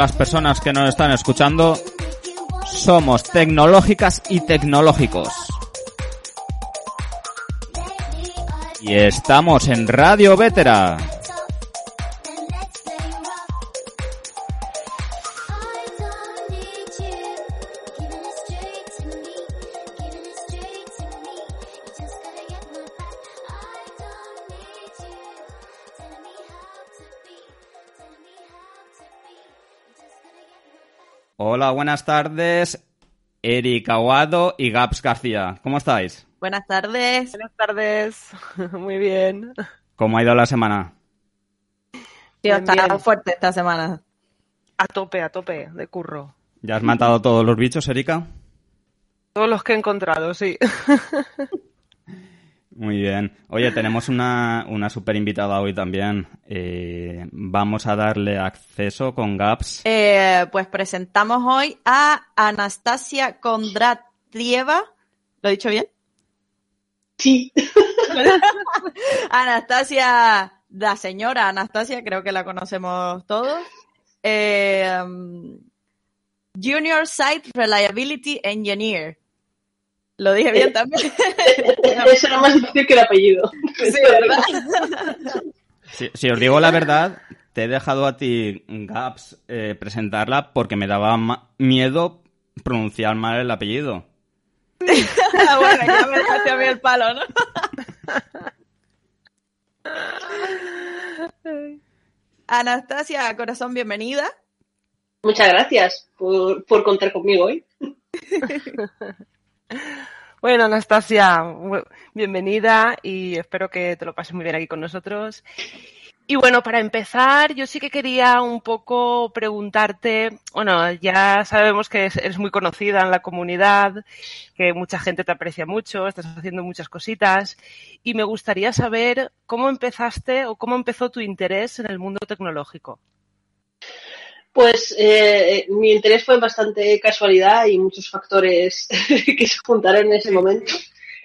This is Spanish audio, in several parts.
Las personas que nos están escuchando. Somos tecnológicas y tecnológicos. Y estamos en Radio Vétera. Hola, buenas tardes. Eric Aguado y Gaps García. ¿Cómo estáis? Buenas tardes. Buenas tardes. Muy bien. ¿Cómo ha ido la semana? Tío, está fuerte esta semana. A tope, a tope, de curro. ¿Ya has matado todos los bichos, Erika? Todos los que he encontrado, sí. Muy bien. Oye, tenemos una, una super invitada hoy también. Eh, vamos a darle acceso con Gaps. Eh, pues presentamos hoy a Anastasia Kondratieva. ¿Lo he dicho bien? Sí. Anastasia, la señora Anastasia, creo que la conocemos todos. Eh, Junior Site Reliability Engineer. Lo dije bien también. Eso era más difícil que el apellido. Sí, ¿verdad? Si, si os digo la verdad, te he dejado a ti, Gaps, eh, presentarla porque me daba miedo pronunciar mal el apellido. Ah, bueno, ya me dejaste a mí el palo, ¿no? Anastasia, corazón, bienvenida. Muchas gracias por, por contar conmigo hoy. Bueno, Anastasia, bienvenida y espero que te lo pases muy bien aquí con nosotros. Y bueno, para empezar, yo sí que quería un poco preguntarte, bueno, ya sabemos que es- eres muy conocida en la comunidad, que mucha gente te aprecia mucho, estás haciendo muchas cositas, y me gustaría saber cómo empezaste o cómo empezó tu interés en el mundo tecnológico. Pues eh, mi interés fue bastante casualidad y muchos factores que se juntaron en ese momento.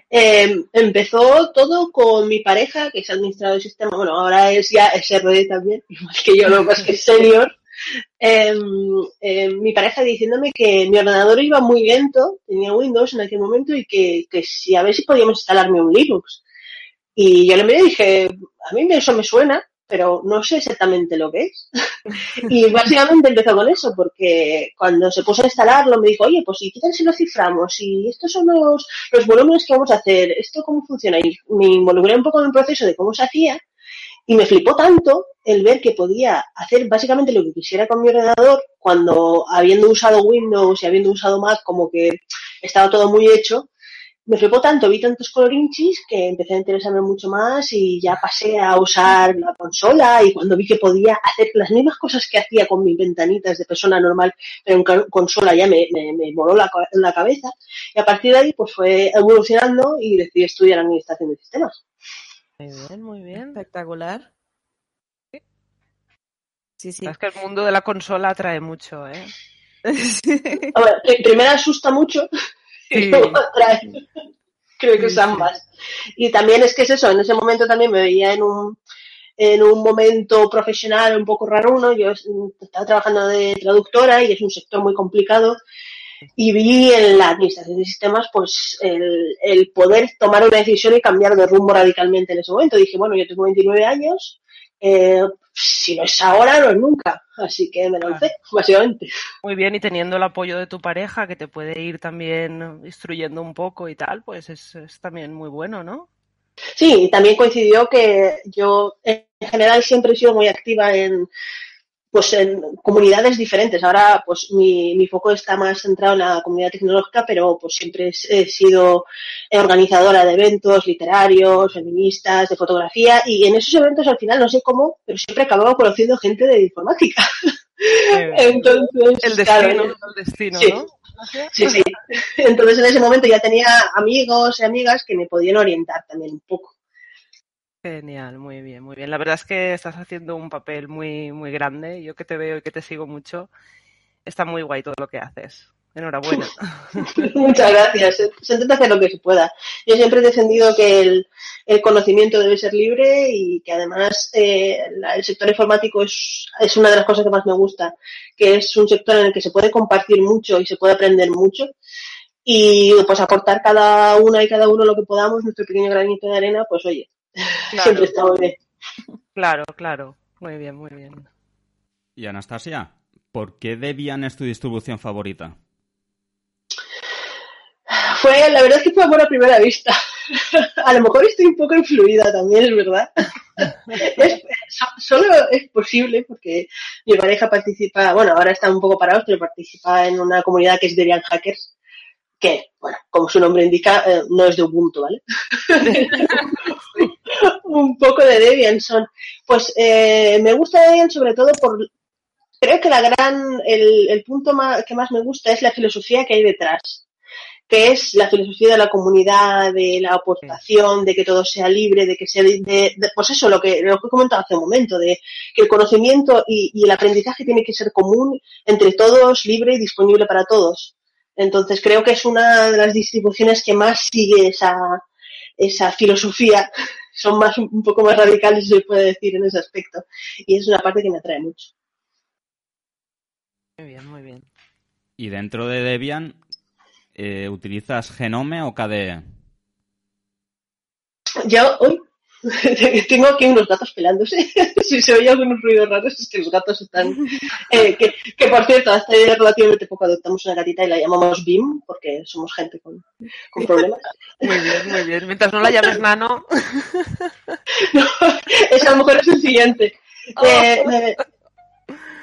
Eh, empezó todo con mi pareja, que es administrador de sistema, bueno, ahora es ya SRD también, igual que yo, lo es que senior. Eh, eh, mi pareja diciéndome que mi ordenador iba muy lento, tenía Windows en aquel momento, y que, que si a ver si podíamos instalarme un Linux. Y yo le miré y dije, a mí eso me suena, pero no sé exactamente lo que es. y básicamente empezó con eso, porque cuando se puso a instalarlo me dijo, oye, pues ¿y qué tal si lo ciframos? Y estos son los, los volúmenes que vamos a hacer, ¿esto cómo funciona? Y me involucré un poco en el proceso de cómo se hacía y me flipó tanto el ver que podía hacer básicamente lo que quisiera con mi ordenador cuando habiendo usado Windows y habiendo usado Mac como que estaba todo muy hecho, me flipó tanto, vi tantos colorinchis que empecé a interesarme mucho más y ya pasé a usar la consola y cuando vi que podía hacer las mismas cosas que hacía con mis ventanitas de persona normal, pero en consola ya me, me, me voló la, ca- la cabeza y a partir de ahí pues fue evolucionando y decidí estudiar administración de sistemas. Muy bien, muy bien. Espectacular. Sí, sí. Es que el mundo de la consola atrae mucho, ¿eh? A ver, primero asusta mucho Sí. Creo que sí. ambas. Y también es que es eso, en ese momento también me veía en un, en un momento profesional un poco raro uno. Yo mm, estaba trabajando de traductora y es un sector muy complicado. Y vi en la administración de sistemas pues el, el poder tomar una decisión y cambiar de rumbo radicalmente en ese momento. Dije, bueno, yo tengo 29 años, eh, si no es ahora, no es nunca. Así que me lancé, básicamente. Muy bien, y teniendo el apoyo de tu pareja, que te puede ir también instruyendo un poco y tal, pues es, es también muy bueno, ¿no? Sí, y también coincidió que yo en general siempre he sido muy activa en pues en comunidades diferentes. Ahora pues mi, mi foco está más centrado en la comunidad tecnológica, pero pues siempre he, sido organizadora de eventos literarios, feministas, de fotografía y en esos eventos al final no sé cómo, pero siempre acababa conociendo gente de informática. Entonces, el claro, destino, el destino, sí. ¿no? Sí, sí. Entonces en ese momento ya tenía amigos y amigas que me podían orientar también un poco. Genial, muy bien, muy bien. La verdad es que estás haciendo un papel muy, muy grande. Yo que te veo y que te sigo mucho, está muy guay todo lo que haces. Enhorabuena. Muchas gracias. Se intenta hacer lo que se pueda. Yo siempre he defendido que el, conocimiento debe ser libre y que además eh, el sector informático es una de las cosas que más me gusta, que es un sector en el que se puede compartir mucho y se puede aprender mucho y pues aportar cada una y cada uno lo que podamos, nuestro pequeño granito de arena, pues oye, claro. siempre está bien. Claro, claro. Muy bien, muy bien. Y Anastasia, ¿por qué Debian es tu distribución favorita? Fue, la verdad es que fue amor a primera vista. a lo mejor estoy un poco influida también, es verdad. es, solo es posible porque mi pareja participa, bueno, ahora está un poco parado, pero participa en una comunidad que es Debian Hackers, que, bueno, como su nombre indica, eh, no es de Ubuntu, ¿vale? un poco de Debian son. Pues eh, me gusta Debian sobre todo por, creo que la gran, el, el punto más, que más me gusta es la filosofía que hay detrás que es la filosofía de la comunidad, de la aportación, de que todo sea libre, de que sea, de, de, pues eso, lo que, lo que he comentado hace un momento, de que el conocimiento y, y, el aprendizaje tiene que ser común entre todos, libre y disponible para todos. Entonces creo que es una de las distribuciones que más sigue esa, esa filosofía. Son más, un poco más radicales, se puede decir, en ese aspecto. Y es una parte que me atrae mucho. Muy bien, muy bien. Y dentro de Debian, eh, ¿utilizas Genome o KDE? Yo, uy, tengo aquí unos gatos pelándose. si se oye algunos ruidos raros es que los gatos están... Eh, que, que, por cierto, hace relativamente poco adoptamos una gatita y la llamamos Bim porque somos gente con, con problemas. Muy bien, muy bien. Mientras no la llames Nano... no, esa a lo mejor es el siguiente. Oh. Eh,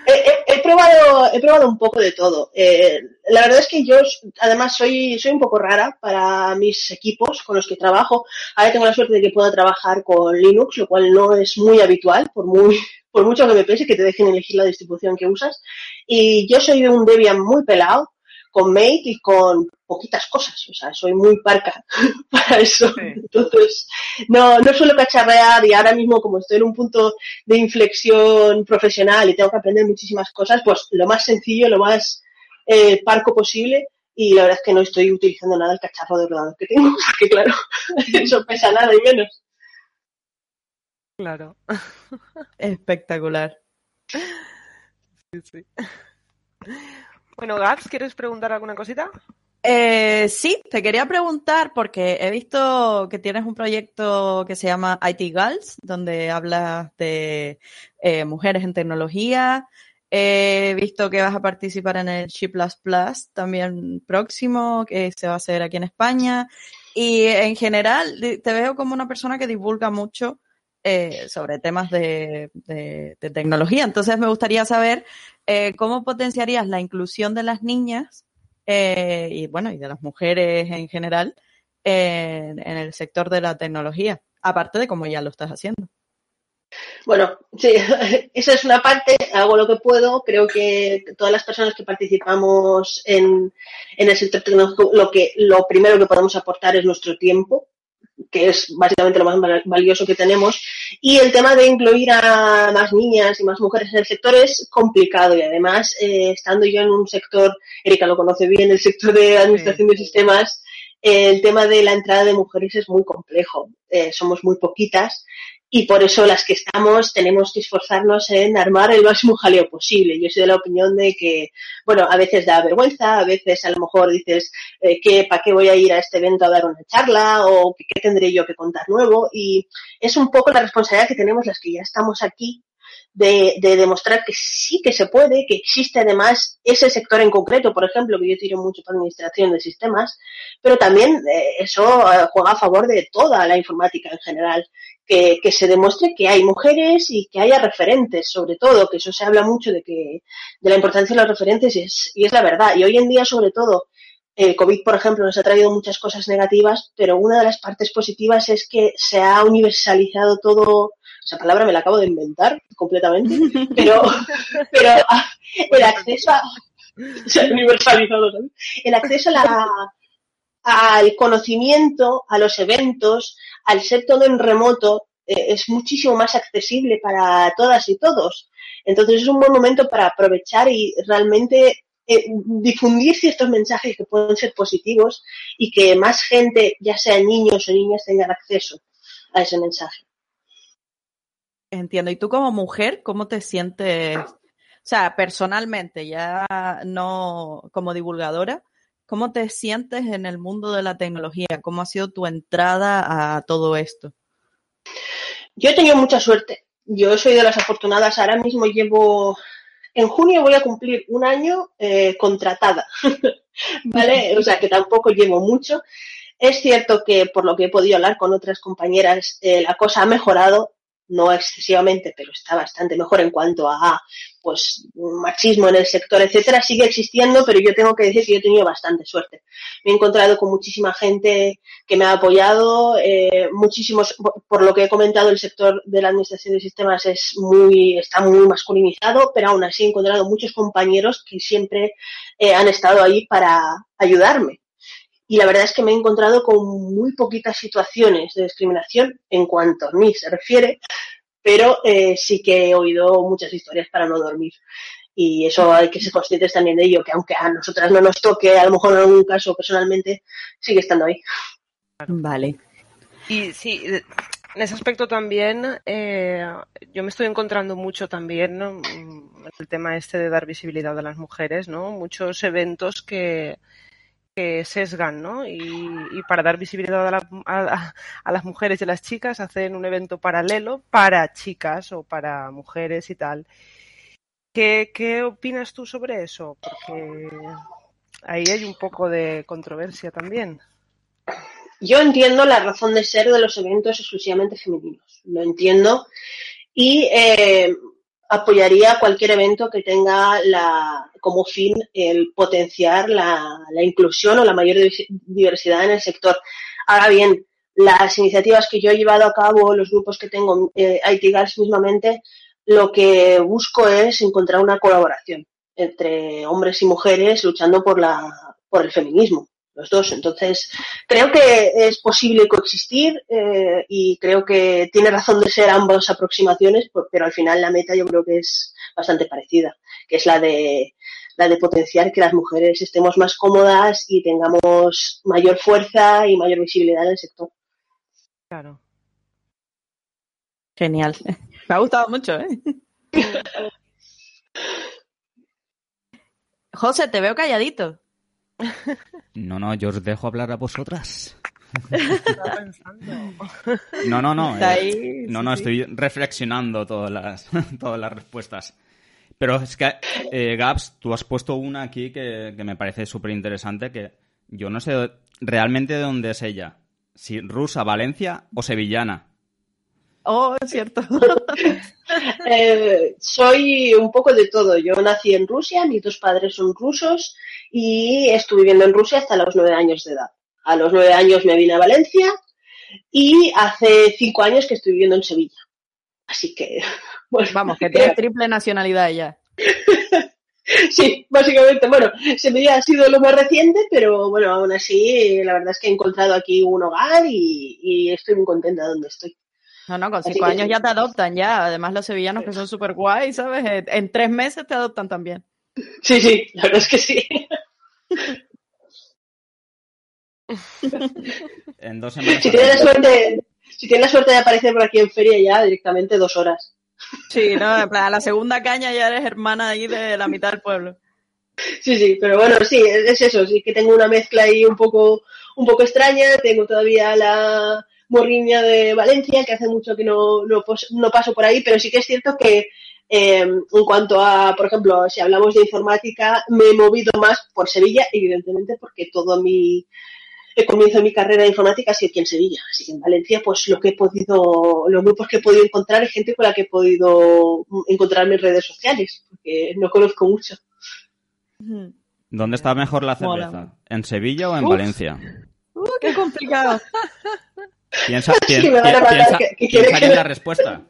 He, probado, he probado un poco de todo. Eh, la verdad es que yo, además, soy, soy un poco rara para mis equipos con los que trabajo. Ahora tengo la suerte de que pueda trabajar con Linux, lo cual no es muy habitual, por muy, por mucho que me pese que te dejen elegir la distribución que usas. Y yo soy un Debian muy pelado, con Mate y con poquitas cosas. O sea, soy muy parca para eso. Sí. Entonces, no, no suelo cacharrear y ahora mismo como estoy en un punto de inflexión profesional y tengo que aprender muchísimas cosas, pues lo más sencillo, lo más eh, parco posible y la verdad es que no estoy utilizando nada el cacharro de ordenador que tengo, porque claro, eso pesa nada y menos. Claro. Espectacular. Sí, sí. Bueno, Gabs, ¿quieres preguntar alguna cosita? Eh, sí, te quería preguntar porque he visto que tienes un proyecto que se llama IT Girls, donde hablas de eh, mujeres en tecnología. He visto que vas a participar en el G++ también próximo, que se va a hacer aquí en España. Y en general te veo como una persona que divulga mucho eh, sobre temas de, de, tecnología. Entonces me gustaría saber eh, cómo potenciarías la inclusión de las niñas eh, y bueno y de las mujeres en general en, en el sector de la tecnología, aparte de cómo ya lo estás haciendo. Bueno, sí, esa es una parte, hago lo que puedo. Creo que todas las personas que participamos en, en el sector tecnológico, lo que lo primero que podemos aportar es nuestro tiempo, que es básicamente lo más valioso que tenemos. Y el tema de incluir a más niñas y más mujeres en el sector es complicado y además, eh, estando yo en un sector, Erika lo conoce bien, el sector de administración sí. de sistemas, el tema de la entrada de mujeres es muy complejo. Eh, somos muy poquitas y por eso las que estamos tenemos que esforzarnos en armar el máximo jaleo posible. Yo soy de la opinión de que, bueno, a veces da vergüenza, a veces a lo mejor dices, eh, que ¿para qué voy a ir a este evento a dar una charla? o ¿qué tendré yo que contar nuevo? Y es un poco la responsabilidad que tenemos las que ya estamos aquí de, de, demostrar que sí que se puede, que existe además ese sector en concreto, por ejemplo, que yo tiro mucho para administración de sistemas, pero también eh, eso eh, juega a favor de toda la informática en general. Que, que, se demuestre que hay mujeres y que haya referentes, sobre todo, que eso se habla mucho de que de la importancia de los referentes y es, y es la verdad. Y hoy en día, sobre todo, el COVID, por ejemplo, nos ha traído muchas cosas negativas, pero una de las partes positivas es que se ha universalizado todo, esa palabra me la acabo de inventar completamente, pero, pero el acceso a, se ha universalizado. El acceso a la, al conocimiento, a los eventos, al ser todo en remoto, eh, es muchísimo más accesible para todas y todos. Entonces es un buen momento para aprovechar y realmente eh, difundir ciertos mensajes que pueden ser positivos y que más gente, ya sea niños o niñas, tengan acceso a ese mensaje. Entiendo. ¿Y tú como mujer, cómo te sientes? O sea, personalmente, ya no como divulgadora, ¿cómo te sientes en el mundo de la tecnología? ¿Cómo ha sido tu entrada a todo esto? Yo he tenido mucha suerte. Yo soy de las afortunadas. Ahora mismo llevo, en junio voy a cumplir un año eh, contratada, ¿vale? O sea que tampoco llevo mucho. Es cierto que por lo que he podido hablar con otras compañeras, eh, la cosa ha mejorado no excesivamente, pero está bastante mejor en cuanto a pues machismo en el sector, etcétera, sigue existiendo, pero yo tengo que decir que yo he tenido bastante suerte. Me he encontrado con muchísima gente que me ha apoyado, eh, muchísimos, por lo que he comentado, el sector de la administración de sistemas es muy, está muy masculinizado, pero aún así he encontrado muchos compañeros que siempre eh, han estado ahí para ayudarme y la verdad es que me he encontrado con muy poquitas situaciones de discriminación en cuanto a mí se refiere, pero eh, sí que he oído muchas historias para no dormir. Y eso hay que ser conscientes también de ello, que aunque a nosotras no nos toque, a lo mejor en algún caso personalmente, sigue estando ahí. Vale. Y sí, en ese aspecto también eh, yo me estoy encontrando mucho también ¿no? el tema este de dar visibilidad a las mujeres, ¿no? Muchos eventos que, que sesgan, ¿no? Y, para dar visibilidad a, las mujeres y a las chicas hacen un evento paralelo para chicas o para mujeres y tal. ¿Qué, qué opinas tú sobre eso? Porque ahí hay un poco de controversia también. Yo entiendo la razón de ser de los eventos exclusivamente femeninos. Lo entiendo. Y eh, apoyaría cualquier evento que tenga la, como fin el potenciar la, inclusión o la mayor diversidad en el sector. Ahora bien, las iniciativas que yo he llevado a cabo, los grupos que tengo, eh, IT mismamente, lo que busco es encontrar una colaboración entre hombres y mujeres luchando por, la, por el feminismo los dos. Entonces, creo que es posible coexistir eh, y creo que tiene razón de ser ambas aproximaciones, pero al final la meta yo creo que es bastante parecida, que es la de la de potenciar que las mujeres estemos más cómodas y tengamos mayor fuerza y mayor visibilidad en el sector. Claro. Genial. Me ha gustado mucho, ¿eh? José, te veo calladito. No, no, yo os dejo hablar a vosotras. No, no, no. Eh, no, no, estoy reflexionando todas las, todas las respuestas. Pero es que, eh, Gaps, tú has puesto una aquí que, me parece súper interesante, que yo no sé realmente de dónde es ella. Si rusa, Valencia o sevillana. Oh, es cierto. Eh, soy un poco de todo. Yo nací en Rusia, mis dos padres son rusos y estuve viviendo en Rusia hasta los nueve años de edad. A los nueve años me vine a Valencia y hace cinco años que estoy viviendo en Sevilla. Así que, bueno, vamos, que tienes triple nacionalidad ya. sí, básicamente, bueno, Sevilla ha sido lo más reciente, pero bueno, aún así, la verdad es que he encontrado aquí un hogar y, estoy muy contenta de donde estoy. No, no, con cinco años ya te adoptan, ya. Además, los sevillanos que son súper guay, ¿sabes? En tres meses te adoptan también. Sí, sí, la verdad es que sí. en dos semanas. Si tienes, la suerte, si tienes la suerte de aparecer por aquí en feria ya, directamente dos horas. Sí, no, a la segunda caña ya eres hermana ahí de la mitad del pueblo. Sí, sí, pero bueno, sí, es eso, sí que tengo una mezcla ahí un poco, un poco extraña, tengo todavía la morriña de Valencia, que hace mucho que no, no, no paso por ahí, pero sí que es cierto que eh, en cuanto a, por ejemplo, si hablamos de informática, me he movido más por Sevilla, evidentemente, porque todo mi el comienzo de mi carrera de informática ha sido aquí en Sevilla. Así que en Valencia, pues lo que he podido, los grupos que he podido encontrar es gente con la que he podido encontrarme en redes sociales, porque no conozco mucho. ¿Dónde está mejor la cerveza? ¿En Sevilla o en Valencia? Uh, ¡Qué complicado! Piensa, piensa, piensa, en la respuesta.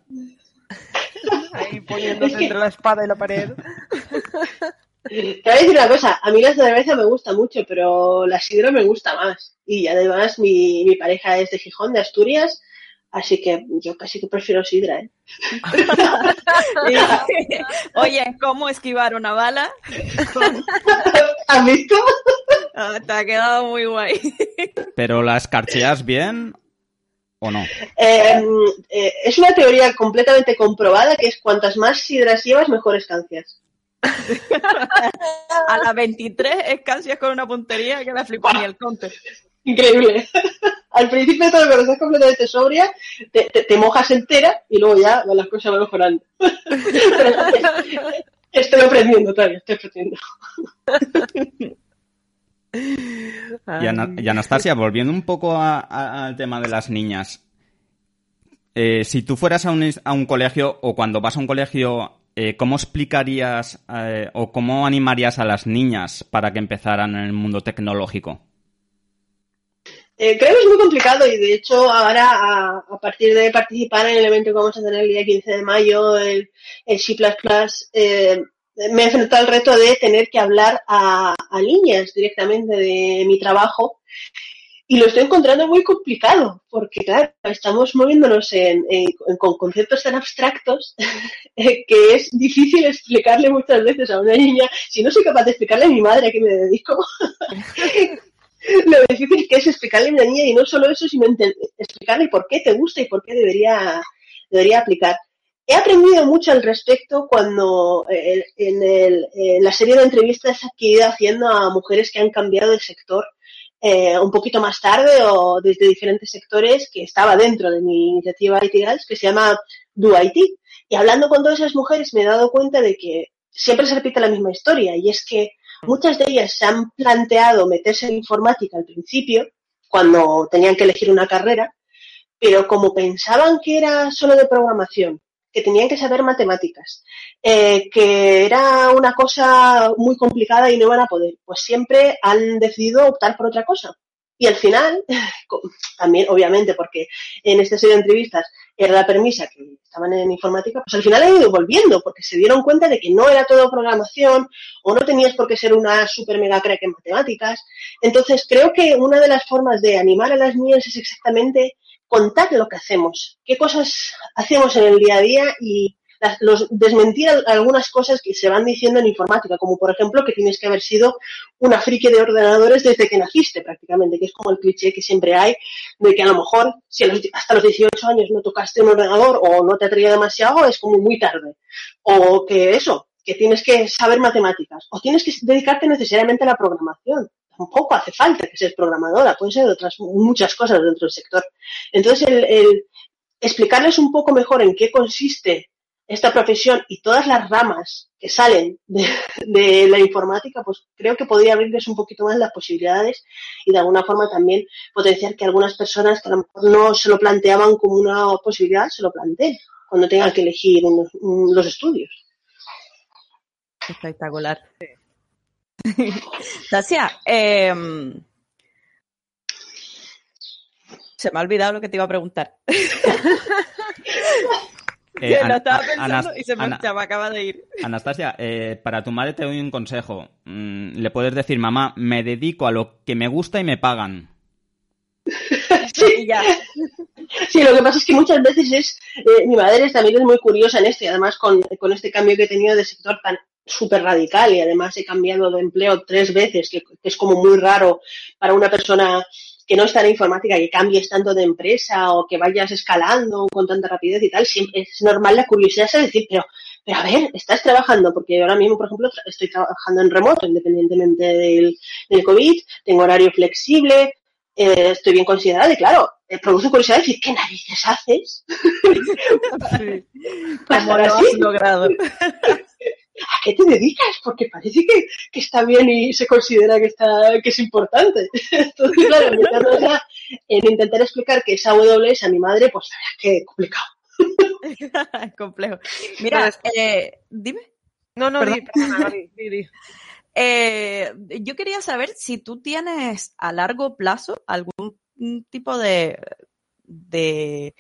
Ahí poniéndose entre la espada y la pared. Te voy a decir una cosa, a mí la cerveza me gusta mucho, pero la sidra me gusta más. Y además mi, mi pareja es de Gijón, de Asturias, Así que yo casi que prefiero sidra, ¿eh? Oye, ¿cómo esquivar una bala? ¿Has visto? Ah, te ha quedado muy guay. ¿Pero la escarcheas bien o no? Eh, eh, es una teoría completamente comprobada que es cuantas más sidras llevas, mejores cancias. A las 23 escancias con una puntería que la flipa ni el counter. Increíble. Al principio todo cuando estás completamente sobria, te, te, mojas entera y luego ya las cosas van mejorando. estoy aprendiendo todavía, estoy aprendiendo. Y, Anastasia, volviendo un poco al tema de las niñas. Eh, si tú fueras a un, a un, colegio o cuando vas a un colegio, eh, ¿cómo explicarías eh, o cómo animarías a las niñas para que empezaran en el mundo tecnológico? creo que es muy complicado y de hecho ahora a, partir de participar en el evento que vamos a tener el día 15 de mayo, el, el C++, me he enfrentado al reto de tener que hablar a, niñas directamente de mi trabajo y lo estoy encontrando muy complicado porque, claro, estamos moviéndonos en, con conceptos tan abstractos que es difícil explicarle muchas veces a una niña, si no soy capaz de explicarle a mi madre a qué me dedico. lo difícil que es explicarle a una niña y no solo eso, sino explicarle por qué te gusta y por qué debería, debería aplicar. He aprendido mucho al respecto cuando eh, en, la serie de entrevistas que he ido haciendo a mujeres que han cambiado de sector eh, un poquito más tarde o desde diferentes sectores que estaba dentro de mi iniciativa IT Girls, que se llama Do IT. Y hablando con todas esas mujeres me he dado cuenta de que siempre se repite la misma historia y es que muchas de ellas se han planteado meterse en informática al principio, cuando tenían que elegir una carrera, pero como pensaban que era solo de programación que tenían que saber matemáticas, eh, que era una cosa muy complicada y no iban a poder, pues siempre han decidido optar por otra cosa. Y al final, también obviamente porque en esta serie de entrevistas era la permisa que estaban en informática, pues al final han ido volviendo porque se dieron cuenta de que no era todo programación o no tenías por qué ser una super mega crack en matemáticas. Entonces creo que una de las formas de animar a las niñas es exactamente contar lo que hacemos, qué cosas hacemos en el día a día y los, desmentir algunas cosas que se van diciendo en informática, como por ejemplo que tienes que haber sido una friki de ordenadores desde que naciste prácticamente, que es como el cliché que siempre hay de que a lo mejor si hasta los 18 años no tocaste un ordenador o no te atraía demasiado, es como muy tarde. O que eso, que tienes que saber matemáticas, o tienes que dedicarte necesariamente a la programación tampoco hace falta que seas programadora, puede ser de otras muchas cosas dentro del sector. Entonces, el, explicarles un poco mejor en qué consiste esta profesión y todas las ramas que salen de, la informática, pues creo que podría abrirles un poquito más las posibilidades y de alguna forma también potenciar que algunas personas que a lo mejor no se lo planteaban como una posibilidad, se lo planteen cuando tengan que elegir los estudios. Espectacular. Tasia, em, se me ha olvidado lo que te iba a preguntar. Eh, lo estaba pensando y se me, acaba de ir. Anastasia, eh, para tu madre te doy un consejo. Mm, le puedes decir, mamá, me dedico a lo que me gusta y me pagan. Sí, ya. Sí, lo que pasa es que muchas veces es, eh, mi madre también es muy curiosa en esto y además con, con, este cambio que he tenido de sector tan súper radical y además he cambiado de empleo tres veces, que, es como muy raro para una persona que no está en informática, que cambies tanto de empresa o que vayas escalando con tanta rapidez y tal, siempre es normal la curiosidad es decir, pero, pero a ver, estás trabajando, porque ahora mismo, por ejemplo, estoy trabajando en remoto, independientemente del, del COVID, tengo horario flexible, eh, estoy bien considerada y claro, eh, produce curiosidad decir, ¿qué narices haces? Sí. ¿Cómo lo has logrado? ¿a qué te dedicas? Porque parece que, está bien y se considera que está que es importante. Entonces, claro, en intentar explicar que es AWS a mi madre, pues la verdad que complicado. Complejo. Mira, eh, dime. No, no, di, eh, yo quería saber si tú tienes a largo plazo algún tipo de, de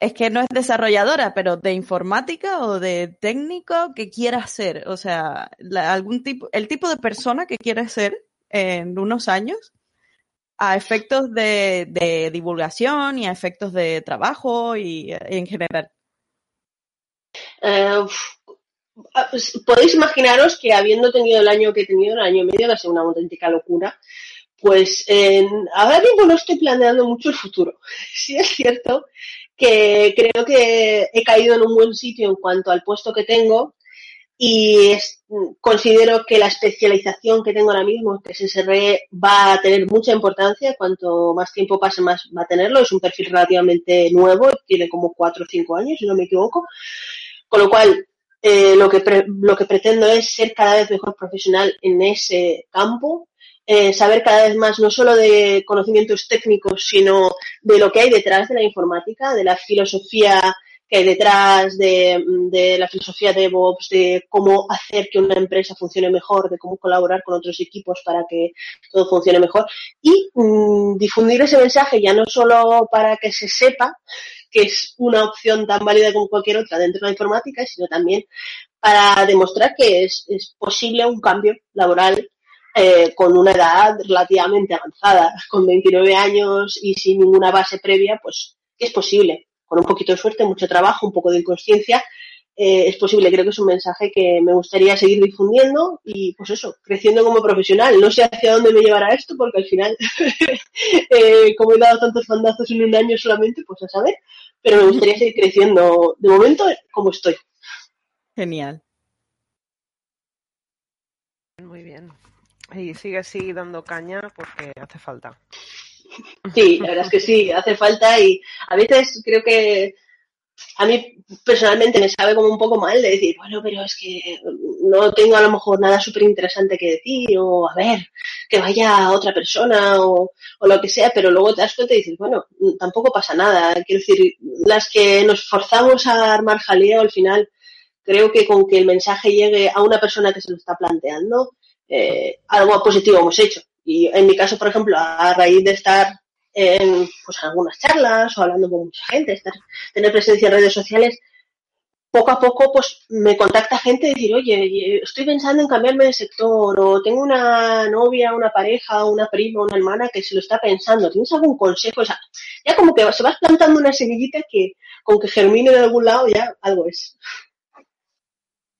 es que no es desarrolladora, pero de informática o de técnico que quiera ser, o sea, algún tipo, el tipo de persona que quiere ser en unos años, a efectos de, divulgación y a efectos de trabajo y, en general? Eh, ah, pues, podéis imaginaros que habiendo tenido el año que he tenido, el año y medio, va a ser una auténtica locura, pues ahora mismo no estoy planeando mucho el futuro. Sí es cierto que creo que he caído en un buen sitio en cuanto al puesto que tengo y considero que la especialización que tengo ahora mismo, que es SRE, va a tener mucha importancia. Cuanto más tiempo pase, más va a tenerlo. Es un perfil relativamente nuevo, tiene como cuatro o cinco años, si no me equivoco. Con lo cual, eh, lo, que lo que pretendo es ser cada vez mejor profesional en ese campo eh, saber cada vez más no solo de conocimientos técnicos, sino de lo que hay detrás de la informática, de la filosofía que hay detrás, de, la filosofía de DevOps, de cómo hacer que una empresa funcione mejor, de cómo colaborar con otros equipos para que todo funcione mejor. Y mm, difundir ese mensaje ya no solo para que se sepa que es una opción tan válida como cualquier otra dentro de la informática, sino también para demostrar que es, es posible un cambio laboral eh, con una edad relativamente avanzada, con 29 años y sin ninguna base previa, pues es posible. Con un poquito de suerte, mucho trabajo, un poco de inconsciencia, eh, es posible. Creo que es un mensaje que me gustaría seguir difundiendo y, pues eso, creciendo como profesional. No sé hacia dónde me llevará esto, porque al final, eh, como he dado tantos bandazos en un año solamente, pues a saber. Pero me gustaría seguir creciendo de momento como estoy. Genial. Muy bien. Y sigue así dando caña porque hace falta. Sí, la verdad es que sí, hace falta y a veces creo que a mí personalmente me sabe como un poco mal de decir, bueno, pero es que no tengo a lo mejor nada súper interesante que decir o a ver, que vaya otra persona o, o, lo que sea, pero luego te das cuenta y dices, bueno, tampoco pasa nada. Quiero decir, las que nos forzamos a armar jaleo al final, creo que con que el mensaje llegue a una persona que se lo está planteando, eh, algo positivo hemos hecho. Y en mi caso, por ejemplo, a raíz de estar en pues, algunas charlas o hablando con mucha gente, estar, tener presencia en redes sociales, poco a poco pues me contacta gente y decir, oye, estoy pensando en cambiarme de sector o tengo una novia, una pareja, una prima, una hermana que se lo está pensando, ¿tienes algún consejo? O sea, ya como que se vas plantando una semillita que con que germine de algún lado ya algo es.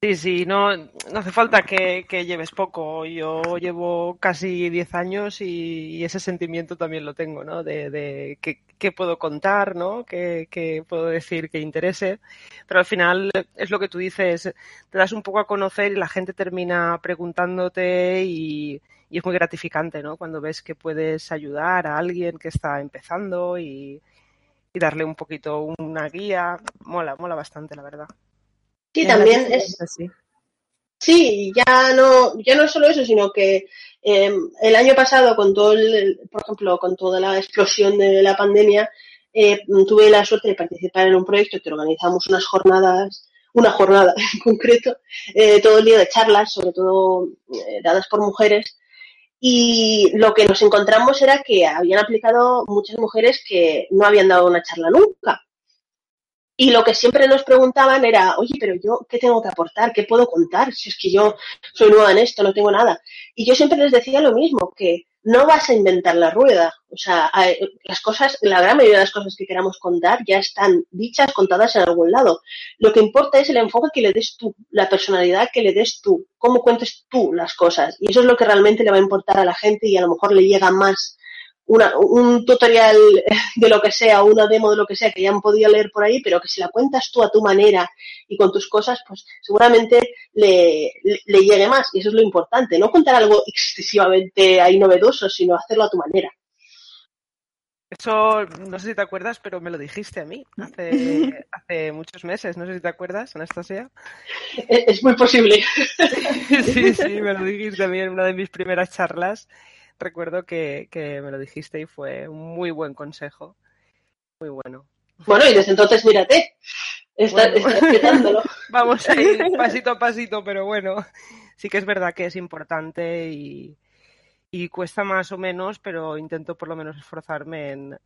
Sí, sí, no, no hace falta que, lleves poco. Yo llevo casi 10 años y, ese sentimiento también lo tengo, ¿no? De, de qué, puedo contar, ¿no? Qué, puedo decir que interese. Pero al final es lo que tú dices, te das un poco a conocer y la gente termina preguntándote y, es muy gratificante, ¿no? Cuando ves que puedes ayudar a alguien que está empezando y, y darle un poquito una guía. Mola, mola bastante, la verdad. Sí, también es... Sí, ya no, ya no solo eso, sino que em, el año pasado, con todo el, por ejemplo, con toda la explosión de la pandemia, eh, tuve la suerte de participar en un proyecto que organizamos unas jornadas, una jornada en concreto, eh, todo el día de charlas, sobre todo eh, dadas por mujeres, y lo que nos encontramos era que habían aplicado muchas mujeres que no habían dado una charla nunca. Y lo que siempre nos preguntaban era, oye, pero yo, ¿qué tengo que aportar? ¿Qué puedo contar? Si es que yo soy nueva en esto, no tengo nada. Y yo siempre les decía lo mismo, que no vas a inventar la rueda. O sea, las cosas, la gran mayoría de las cosas que queramos contar ya están dichas, contadas en algún lado. Lo que importa es el enfoque que le des tú, la personalidad que le des tú, cómo cuentes tú las cosas. Y eso es lo que realmente le va a importar a la gente y a lo mejor le llega más un tutorial de lo que sea, una demo de lo que sea que ya han podido leer por ahí, pero que si la cuentas tú a tu manera y con tus cosas, pues seguramente le, le, llegue más. Y eso es lo importante, no contar algo excesivamente ahí novedoso, sino hacerlo a tu manera. Eso no sé si te acuerdas, pero me lo dijiste a mí hace, hace muchos meses. No sé si te acuerdas, Anastasia. Es muy posible. Sí, sí, me lo dijiste a mí en una de mis primeras charlas recuerdo que, me lo dijiste y fue un muy buen consejo. Muy bueno. Bueno, y desde entonces mírate. Está, Vamos a ir pasito a pasito, pero bueno, sí que es verdad que es importante y, cuesta más o menos, pero intento por lo menos esforzarme en,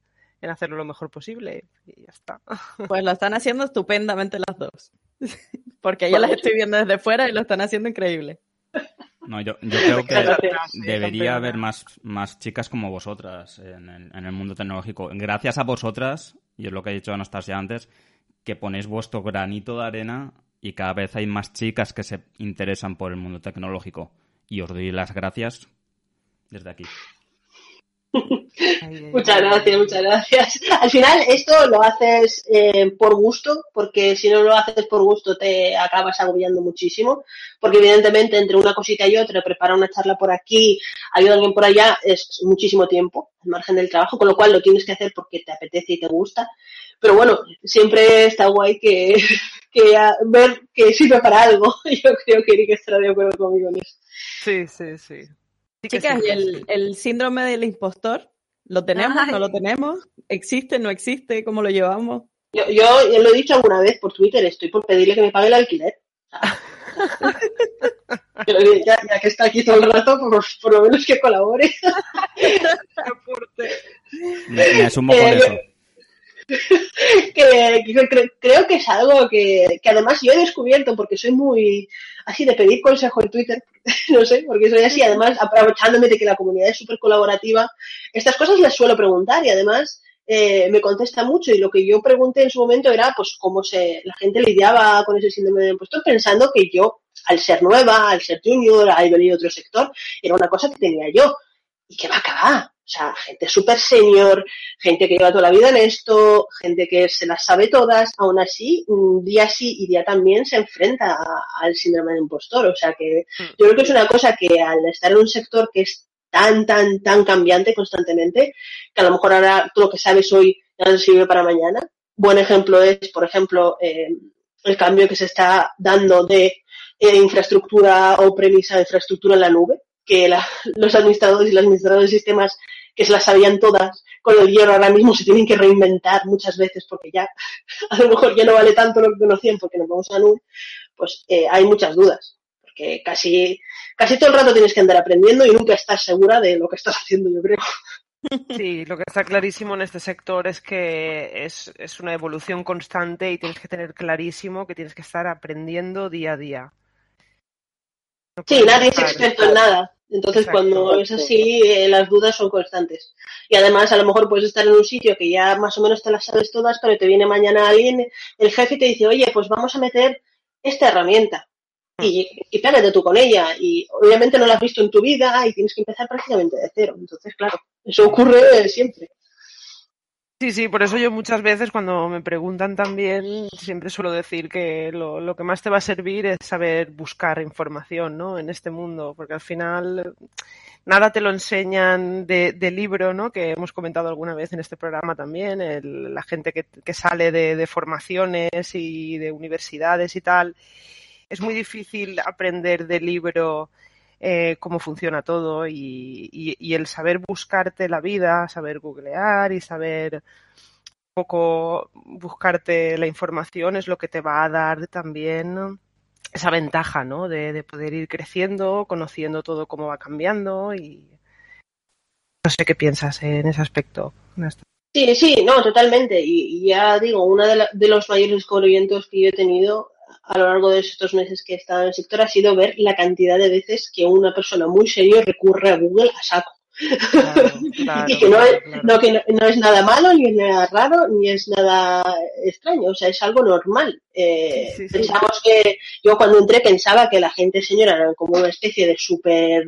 hacerlo lo mejor posible y ya está. Pues lo están haciendo estupendamente las dos. Porque yo las estoy viendo desde fuera y lo están haciendo increíble. No, yo, creo que debería haber más, más chicas como vosotras en el, mundo tecnológico. Gracias a vosotras, y es lo que he dicho Anastasia antes, que ponéis vuestro granito de arena y cada vez hay más chicas que se interesan por el mundo tecnológico. Y os doy las gracias desde aquí. Muchas gracias, muchas gracias. Al final esto lo haces eh, por gusto, porque si no lo haces por gusto te acabas agobiando muchísimo, porque evidentemente entre una cosita y otra, preparar una charla por aquí, ayudar a alguien por allá, es muchísimo tiempo, al margen del trabajo, con lo cual lo tienes que hacer porque te apetece y te gusta. Pero bueno, siempre está guay que, ver que sirve para algo. Yo creo que Erika estará de acuerdo conmigo en eso. Sí, sí, sí. Chicas, el, síndrome del impostor? ¿Lo tenemos? ¿No lo tenemos? ¿Existe? ¿No existe? ¿Cómo lo llevamos? Yo, yo, lo he dicho alguna vez por Twitter, estoy por pedirle que me pague el alquiler. ya, que está aquí todo el rato, por, lo menos que colabore. me, me asumo con eh, eso. que, creo que es algo que, además yo he descubierto porque soy muy así de pedir consejo en Twitter, no sé, porque soy así, además aprovechándome de que la comunidad es súper colaborativa, estas cosas les suelo preguntar y además eh, me contesta mucho y lo que yo pregunté en su momento era pues cómo se la gente lidiaba con ese síndrome de impostor pensando que yo al ser nueva, al ser junior, al venido de otro sector, era una cosa que tenía yo. Y que va a acabar o sea, gente súper senior, gente que lleva toda la vida en esto, gente que se las sabe todas, aún así, día sí y día también se enfrenta al síndrome de impostor. O sea que mm. yo creo que es una cosa que al estar en un sector que es tan, tan, tan cambiante constantemente, que a lo mejor ahora todo lo que sabes hoy ya no sirve para mañana. Buen ejemplo es, por ejemplo, eh, el cambio que se está dando de eh, infraestructura o premisa de infraestructura en la nube que los administradores y las administradoras de sistemas que se las sabían todas con el hierro ahora mismo se tienen que reinventar muchas veces porque ya a lo mejor ya no vale tanto lo que conocían porque nos vamos a nube, pues eh, hay muchas dudas. Porque casi, casi todo el rato tienes que andar aprendiendo y nunca estás segura de lo que estás haciendo, yo creo. Sí, lo que está clarísimo en este sector es que es, es una evolución constante y tienes que tener clarísimo que tienes que estar aprendiendo día a día sí, nadie es experto en nada. Entonces, cuando es así, eh, las dudas son constantes. Y además, a lo mejor puedes estar en un sitio que ya más o menos te las sabes todas, pero te viene mañana alguien, el jefe te dice, oye, pues vamos a meter esta herramienta. Y, y pégate tú con ella. Y obviamente no la has visto en tu vida y tienes que empezar prácticamente de cero. Entonces, claro, eso ocurre siempre. Sí, sí, por eso yo muchas veces cuando me preguntan también siempre suelo decir que lo, que más te va a servir es saber buscar información, ¿no? En este mundo, porque al final nada te lo enseñan de, libro, ¿no? Que hemos comentado alguna vez en este programa también, la gente que, sale de, de formaciones y de universidades y tal. Es muy difícil aprender de libro eh, cómo funciona todo y, el saber buscarte la vida, saber googlear y saber un poco buscarte la información es lo que te va a dar también esa ventaja, ¿no? De, poder ir creciendo, conociendo todo cómo va cambiando y no sé qué piensas en ese aspecto. Sí, sí, no, totalmente. Y, ya digo, uno de, de, los mayores descubrimientos que yo he tenido a lo largo de estos meses que he estado en el sector ha sido ver la cantidad de veces que una persona muy serio recurre a Google a saco. y que, no es, no, que no, es nada malo, ni es nada raro, ni es nada extraño, o sea, es algo normal. Eh, pensamos que yo cuando entré pensaba que la gente señora era como una especie de super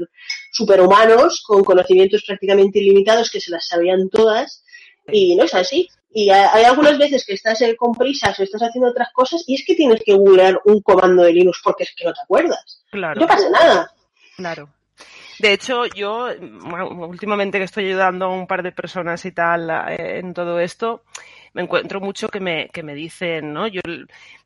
superhumanos con conocimientos prácticamente ilimitados que se las sabían todas y no es así. Y hay algunas veces que estás con prisas o estás haciendo otras cosas y es que tienes que googlear un comando de Linux porque es que no te acuerdas. Claro. No pasa nada. Claro. De hecho, yo últimamente que estoy ayudando a un par de personas y tal eh, en todo esto, me encuentro mucho que me, que me dicen, ¿no? Yo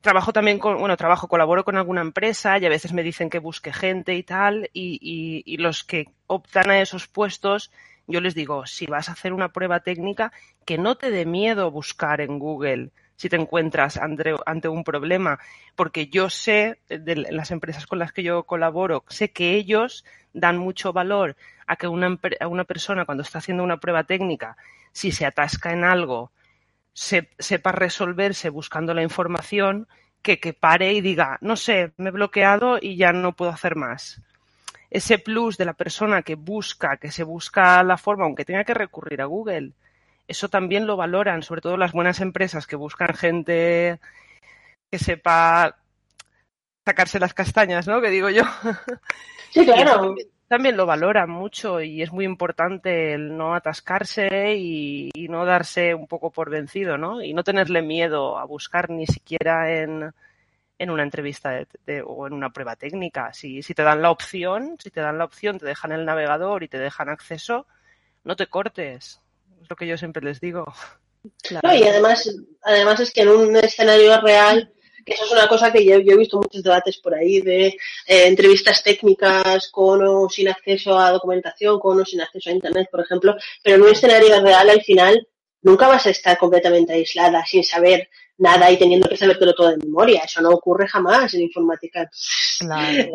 trabajo también con, bueno, trabajo, colaboro con alguna empresa y a veces me dicen que busque gente y tal, y, y, y los que optan a esos puestos yo les digo, si vas a hacer una prueba técnica, que no te dé miedo buscar en Google si te encuentras ante, un problema, porque yo sé, de las empresas con las que yo colaboro, sé que ellos dan mucho valor a que una, una persona cuando está haciendo una prueba técnica, si se atasca en algo, sepa resolverse buscando la información, que, que pare y diga, no sé, me he bloqueado y ya no puedo hacer más. Ese plus de la persona que busca, que se busca la forma, aunque tenga que recurrir a Google, eso también lo valoran, sobre todo las buenas empresas que buscan gente que sepa sacarse las castañas, ¿no? Que digo yo. Sí, claro. También, lo valoran mucho y es muy importante el no atascarse y, no darse un poco por vencido, ¿no? Y no tenerle miedo a buscar ni siquiera en, en una entrevista o en una prueba técnica. Si, si te dan la opción, si te dan la opción, te dejan el navegador y te dejan acceso, no te cortes. Es lo que yo siempre les digo. Claro. y además, además es que en un escenario real que eso es una cosa que yo, he visto muchos debates por ahí de eh, entrevistas técnicas con o sin acceso a documentación, con o sin acceso a Internet, por ejemplo, pero en un escenario real al final nunca vas a estar completamente aislada sin saber nada y teniendo que sabértelo todo de memoria. Eso no ocurre jamás en informática. Claro.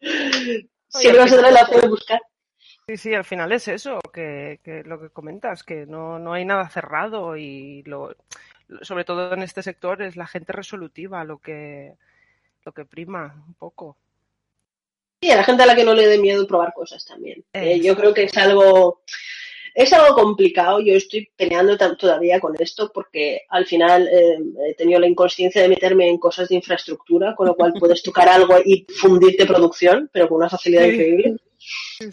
Siempre vas a tener la opción de buscar. Sí, sí, al final es eso, que, que lo que comentas, que no, no hay nada cerrado y lo, sobre todo en este sector, es la gente resolutiva lo que, lo que prima un poco. Sí, a la gente a la que no le dé miedo probar cosas también. Eh, yo creo que es algo, es algo complicado. Yo estoy peleando todavía con esto porque al final eh, he tenido la inconsciencia de meterme en cosas de infraestructura, con lo cual puedes tocar algo y fundirte producción, pero con una facilidad increíble.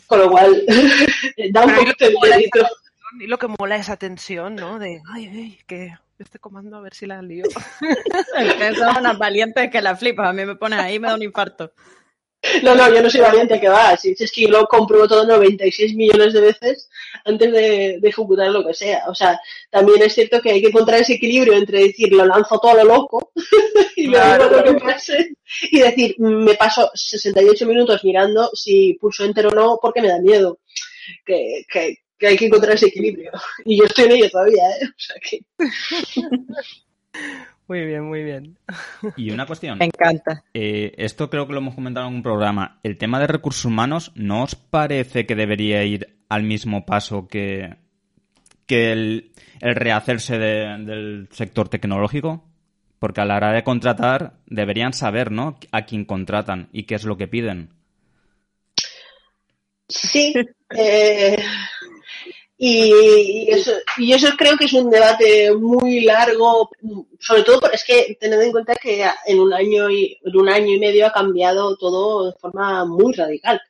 Con lo cual da un poquito de Y lo que mola esa tensión, ¿no? De, ay, ay, que este comando a ver si la lío. que son unas valientes que la flipas. A mí me pones ahí y me da un infarto. No, no, yo no soy valiente que va. Si es que yo lo compruebo todo 96 millones de veces antes de, ejecutar lo que sea. O sea, también es cierto que hay que encontrar ese equilibrio entre decir, lo lanzo todo a lo loco y lo que pase y decir, me paso 68 minutos mirando si pulso enter o no porque me da miedo. Que, que, que hay que encontrar ese equilibrio. Y yo estoy en ello todavía, ¿eh? O sea que... Muy bien, muy bien. Y una cuestión. Me encanta. Eh, esto creo que lo hemos comentado en un programa. El tema de recursos humanos, ¿no os parece que debería ir al mismo paso que, que el, rehacerse del sector tecnológico? Porque a la hora de contratar deberían saber, ¿no? A quién contratan y qué es lo que piden. Sí. Eh, y eso, y eso creo que es un debate muy largo, sobre todo es que tened en cuenta que en un año y en un año y medio ha cambiado todo de forma muy radical.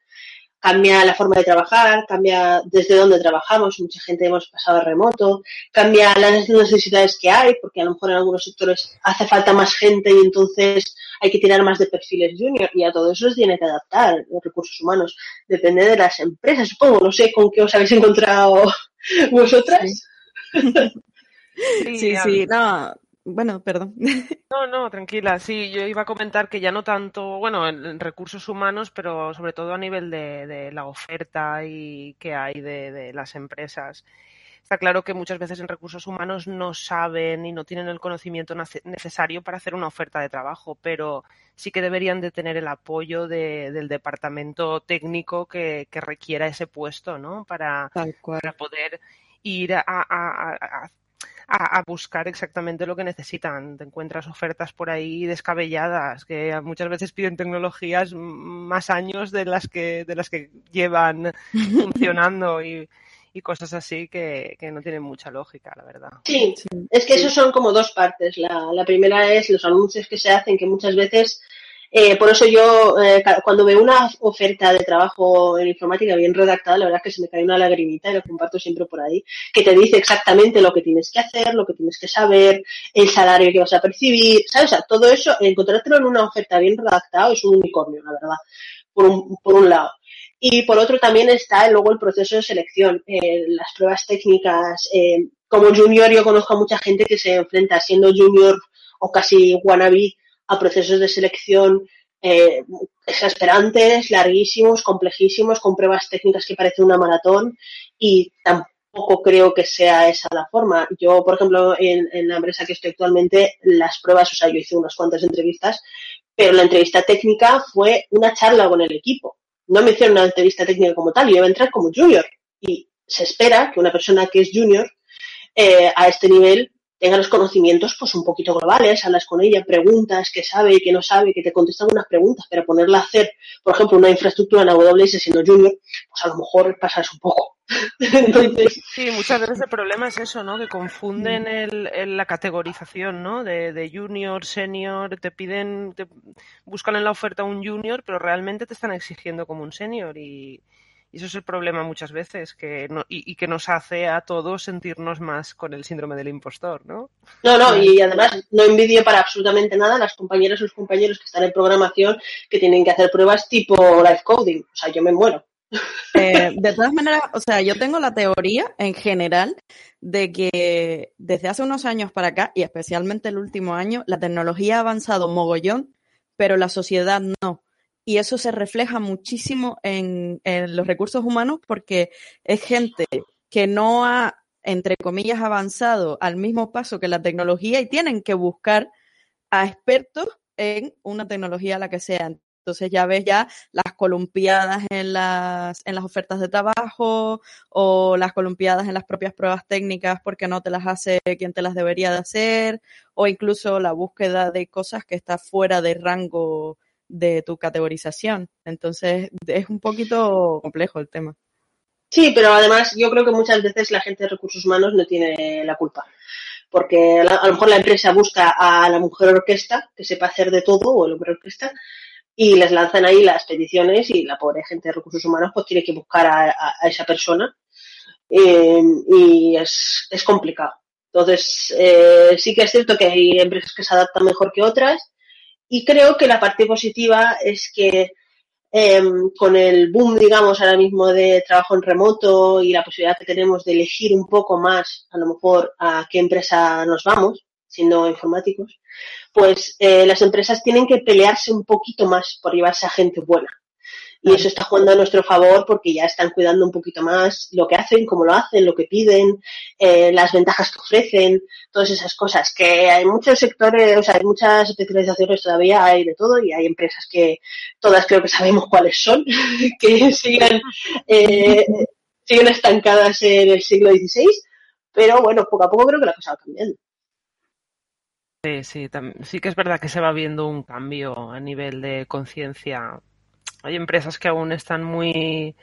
Cambia la forma de trabajar, cambia desde dónde trabajamos, mucha gente hemos pasado a remoto, cambia las necesidades que hay, porque a lo mejor en algunos sectores hace falta más gente y entonces hay que tirar más de perfiles junior y a todo eso se tiene que adaptar los recursos humanos. Depende de las empresas, supongo. No sé con qué os habéis encontrado vosotras. Sí, sí, no. Bueno, perdón. No, no, tranquila. Sí, yo iba a comentar que ya no tanto, bueno, en, recursos humanos, pero sobre todo a nivel de, de la oferta y que hay de, de las empresas. Está claro que muchas veces en recursos humanos no saben y no tienen el conocimiento necesario para hacer una oferta de trabajo, pero sí que deberían de tener el apoyo del departamento técnico que, requiera ese puesto, ¿no? Para, para poder ir a, a, buscar exactamente lo que necesitan. Te encuentras ofertas por ahí descabelladas que muchas veces piden tecnologías más años de las que de las que llevan funcionando y y cosas así que, no tienen mucha lógica, la verdad. Sí, es que eso son como dos partes. La, la, primera es los anuncios que se hacen, que muchas veces, eh, por eso yo, eh, cuando veo una oferta de trabajo en informática bien redactada, la verdad es que se me cae una lagrimita y lo comparto siempre por ahí, que te dice exactamente lo que tienes que hacer, lo que tienes que saber, el salario que vas a percibir, ¿sabes? O sea, todo eso, encontrártelo en una oferta bien redactada es un unicornio, la verdad, por un, por un lado. Y por otro también está luego el proceso de selección, eh, las pruebas técnicas. Eh, como junior yo conozco a mucha gente que se enfrenta siendo junior o casi wannabe a procesos de selección eh, exasperantes, larguísimos, complejísimos, con pruebas técnicas que parecen una maratón y tampoco creo que sea esa la forma. Yo, por ejemplo, en, en la empresa que estoy actualmente, las pruebas, o sea, yo hice unas cuantas entrevistas, pero la entrevista técnica fue una charla con el equipo no me hicieron una entrevista técnica como tal, yo iba a entrar como junior. Y se espera que una persona que es junior eh, a este nivel tenga los conocimientos pues un poquito globales, hablas con ella, preguntas qué sabe, qué no sabe, que te contesta algunas preguntas, pero ponerla a hacer, por ejemplo, una infraestructura en AWS siendo junior, pues a lo mejor pasas un poco. Entonces... Sí, muchas veces el problema es eso, ¿no? Que confunden mm. el, la categorización, ¿no? De, de, junior, senior, te piden, te buscan en la oferta un junior, pero realmente te están exigiendo como un senior y, y eso es el problema muchas veces, que y, que nos hace a todos sentirnos más con el síndrome del impostor, ¿no? No, no, y además no envidio para absolutamente nada a las compañeras o los compañeros que están en programación que tienen que hacer pruebas tipo live coding. O sea, yo me muero. Eh, de todas maneras, o sea, yo tengo la teoría en general de que desde hace unos años para acá, y especialmente el último año, la tecnología ha avanzado mogollón, pero la sociedad no y eso se refleja muchísimo en, los recursos humanos porque es gente que no ha, entre comillas, avanzado al mismo paso que la tecnología y tienen que buscar a expertos en una tecnología la que sea. Entonces ya ves ya las columpiadas en las, en las ofertas de trabajo o las columpiadas en las propias pruebas técnicas porque no te las hace quien te las debería de hacer o incluso la búsqueda de cosas que está fuera de rango de tu categorización. Entonces, es un poquito complejo el tema. Sí, pero además yo creo que muchas veces la gente de recursos humanos no tiene la culpa. Porque a lo mejor la empresa busca a la mujer orquesta, que sepa hacer de todo, o el hombre orquesta, y les lanzan ahí las peticiones y la pobre gente de recursos humanos pues tiene que buscar a, esa persona. Eh, y es, es, complicado. Entonces, eh, sí que es cierto que hay empresas que se adaptan mejor que otras y creo que la parte positiva es que em, con el boom, digamos, ahora mismo de trabajo en remoto y la posibilidad que tenemos de elegir un poco más, a lo mejor, a qué empresa nos vamos, siendo informáticos, pues eh, las empresas tienen que pelearse un poquito más por llevarse a gente buena. Y eso está jugando a nuestro favor porque ya están cuidando un poquito más lo que hacen, cómo lo hacen, lo que piden, eh, las ventajas que ofrecen, todas esas cosas. Que hay muchos sectores, o sea, hay muchas especializaciones todavía, hay de todo y hay empresas que todas creo que sabemos cuáles son, que siguen, eh, siguen estancadas en el siglo XVI. Pero bueno, poco a poco creo que la cosa va cambiando. Sí, sí, sí que es verdad que se va viendo un cambio a nivel de conciencia hay empresas que aún están muy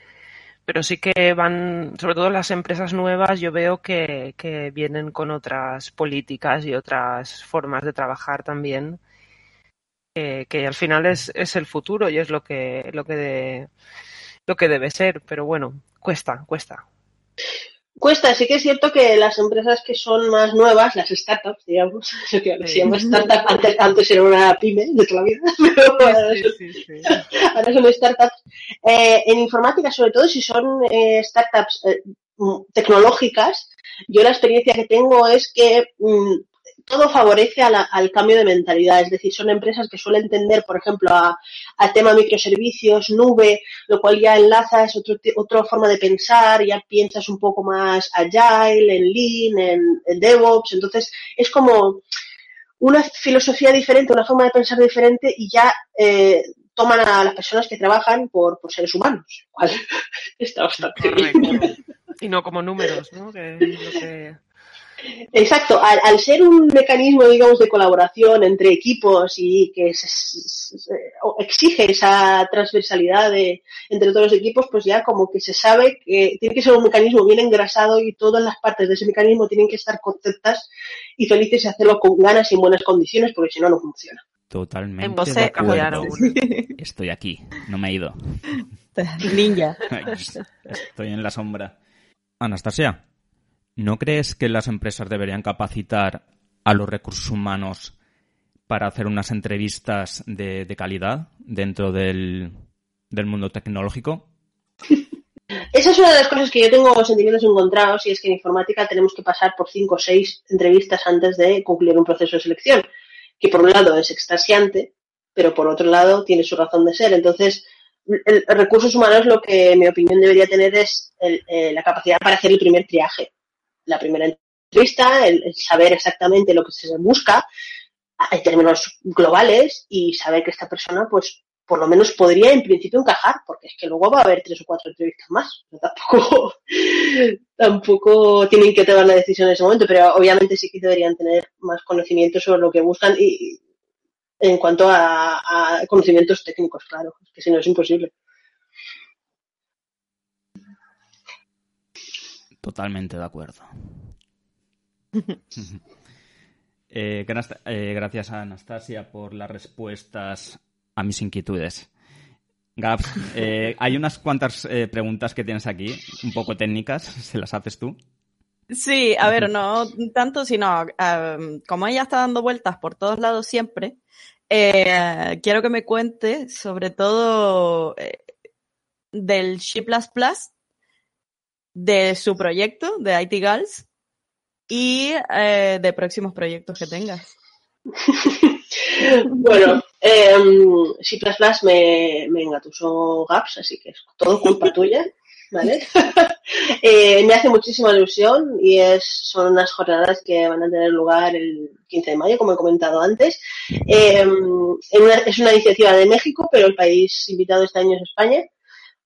pero sí que van, sobre todo las empresas nuevas, yo veo que, que vienen con otras políticas y otras formas de trabajar también, que, al final es, es, el futuro y es lo que, lo que, lo que debe ser, pero bueno, cuesta, cuesta. Cuesta, sí que es cierto que las empresas que son más nuevas, las startups, digamos, se llama startup, antes, antes era una pyme de toda la vida, ahora, son, startups. Eh, en informática, sobre todo si son eh, startups eh, tecnológicas, yo la experiencia que tengo es que mm, todo favorece al cambio de mentalidad. Es decir, son empresas que suelen tender, por ejemplo, a, al tema microservicios, nube, lo cual ya enlazas otro, otra forma de pensar, ya piensas un poco más agile, en lean, en, DevOps. Entonces, es como una filosofía diferente, una forma de pensar diferente y ya eh, toman a las personas que trabajan por, seres humanos, cual está bastante bien. Y no como números, ¿no? que... Exacto, al, ser un mecanismo, digamos, de colaboración entre equipos y que exige esa transversalidad de, entre todos los equipos, pues ya como que se sabe que tiene que ser un mecanismo bien engrasado y todas las partes de ese mecanismo tienen que estar contentas y felices y hacerlo con ganas y en buenas condiciones, porque si no, no funciona. Totalmente. de acuerdo. Estoy aquí, no me he ido. Ninja. Estoy en la sombra. Anastasia, ¿No crees que las empresas deberían capacitar a los recursos humanos para hacer unas entrevistas de, calidad dentro del, mundo tecnológico? Esa es una de las cosas que yo tengo sentimientos encontrados y es que en informática tenemos que pasar por cinco o seis entrevistas antes de concluir un proceso de selección, que por un lado es extasiante, pero por otro lado tiene su razón de ser. Entonces, el, recursos humanos lo que, en mi opinión, debería tener es eh, la capacidad para hacer el primer triaje la primera entrevista, el, saber exactamente lo que se busca en términos globales y saber que esta persona pues por lo menos podría en principio encajar, porque es que luego va a haber tres o cuatro entrevistas más. Tampoco, tampoco tienen que tomar la decisión en ese momento, pero obviamente sí que deberían tener más conocimiento sobre lo que buscan y en cuanto a, a conocimientos técnicos, claro, que si no es imposible. Totalmente de acuerdo. Eh, eh, gracias a Anastasia por las respuestas a mis inquietudes. Gabs, eh, hay unas cuantas preguntas que tienes aquí, un poco técnicas, ¿se las haces tú? Sí, a ver, no tanto, sino como ella está dando vueltas por todos lados siempre, quiero que me cuente sobre todo del She++, de su proyecto, de IT Girls, y eh, de próximos proyectos que tengas. bueno, eh, si me, me engatusó Gaps, así que es todo culpa tuya, ¿vale? Eh, me hace muchísima ilusión y es, son unas jornadas que van a tener lugar el 15 de mayo, como he comentado antes. Em, es una iniciativa de México, pero el país invitado este año es España.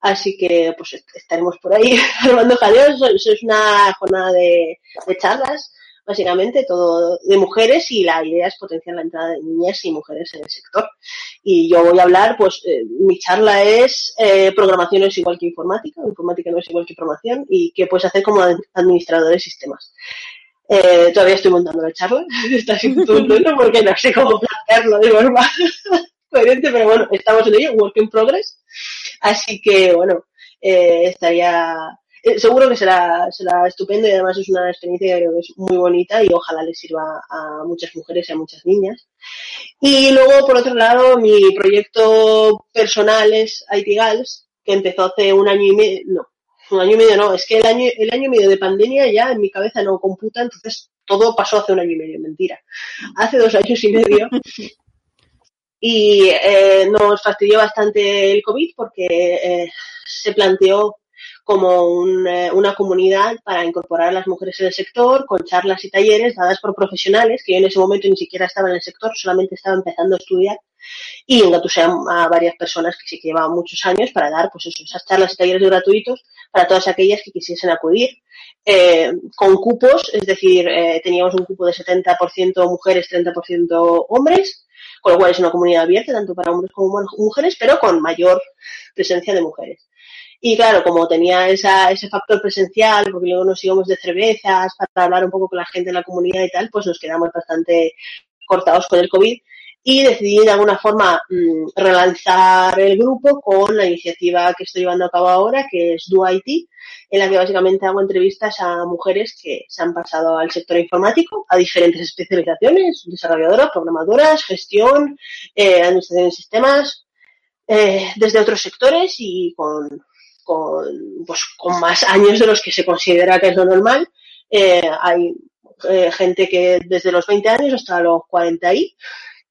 Así que pues estaremos por ahí armando jaleos. Es una jornada de, charlas, básicamente, todo de mujeres y la idea es potenciar la entrada de niñas y mujeres en el sector. Y yo voy a hablar, pues eh, mi charla es eh, programación es igual que informática, informática no es igual que programación y qué puedes hacer como administrador de sistemas. Eh, todavía estoy montando la charla, está siendo todo porque no sé cómo plantearlo de forma coherente, pero bueno, estamos en ello, work in progress. Así que, bueno, eh, estaría, eh, seguro que será, será estupendo y además es una experiencia que creo que es muy bonita y ojalá le sirva a muchas mujeres y a muchas niñas. Y luego, por otro lado, mi proyecto personal es IT Gals, que empezó hace un año y medio, no, un año y medio no, es que el año, el año y medio de pandemia ya en mi cabeza no computa, entonces todo pasó hace un año y medio, mentira. Hace dos años y medio y eh, nos fastidió bastante el COVID porque eh, se planteó como eh, una comunidad para incorporar a las mujeres en el sector, con charlas y talleres dadas por profesionales, que yo en ese momento ni siquiera estaba en el sector, solamente estaba empezando a estudiar, y engatusé a varias personas que sí que llevaban muchos años para dar pues esas charlas y talleres gratuitos para todas aquellas que quisiesen acudir. con cupos, es decir, teníamos un cupo de 70% mujeres, 30% hombres, con lo cual es una comunidad abierta tanto para hombres como mujeres, pero con mayor presencia de mujeres. Y claro, como tenía ese factor presencial, porque luego nos íbamos de cervezas para hablar un poco con la gente de la comunidad y tal, pues nos quedamos bastante cortados con el COVID y decidí de alguna forma mm, relanzar el grupo con la iniciativa que estoy llevando a cabo ahora, que es Do IT, en la que básicamente hago entrevistas a mujeres que se han pasado al sector informático, a diferentes especializaciones, desarrolladoras, programadoras, gestión, eh, administración de sistemas, eh, desde otros sectores y con, con, pues, con más años de los que se considera que es lo normal. Eh, hay gente que desde los 20 años hasta los 40 y,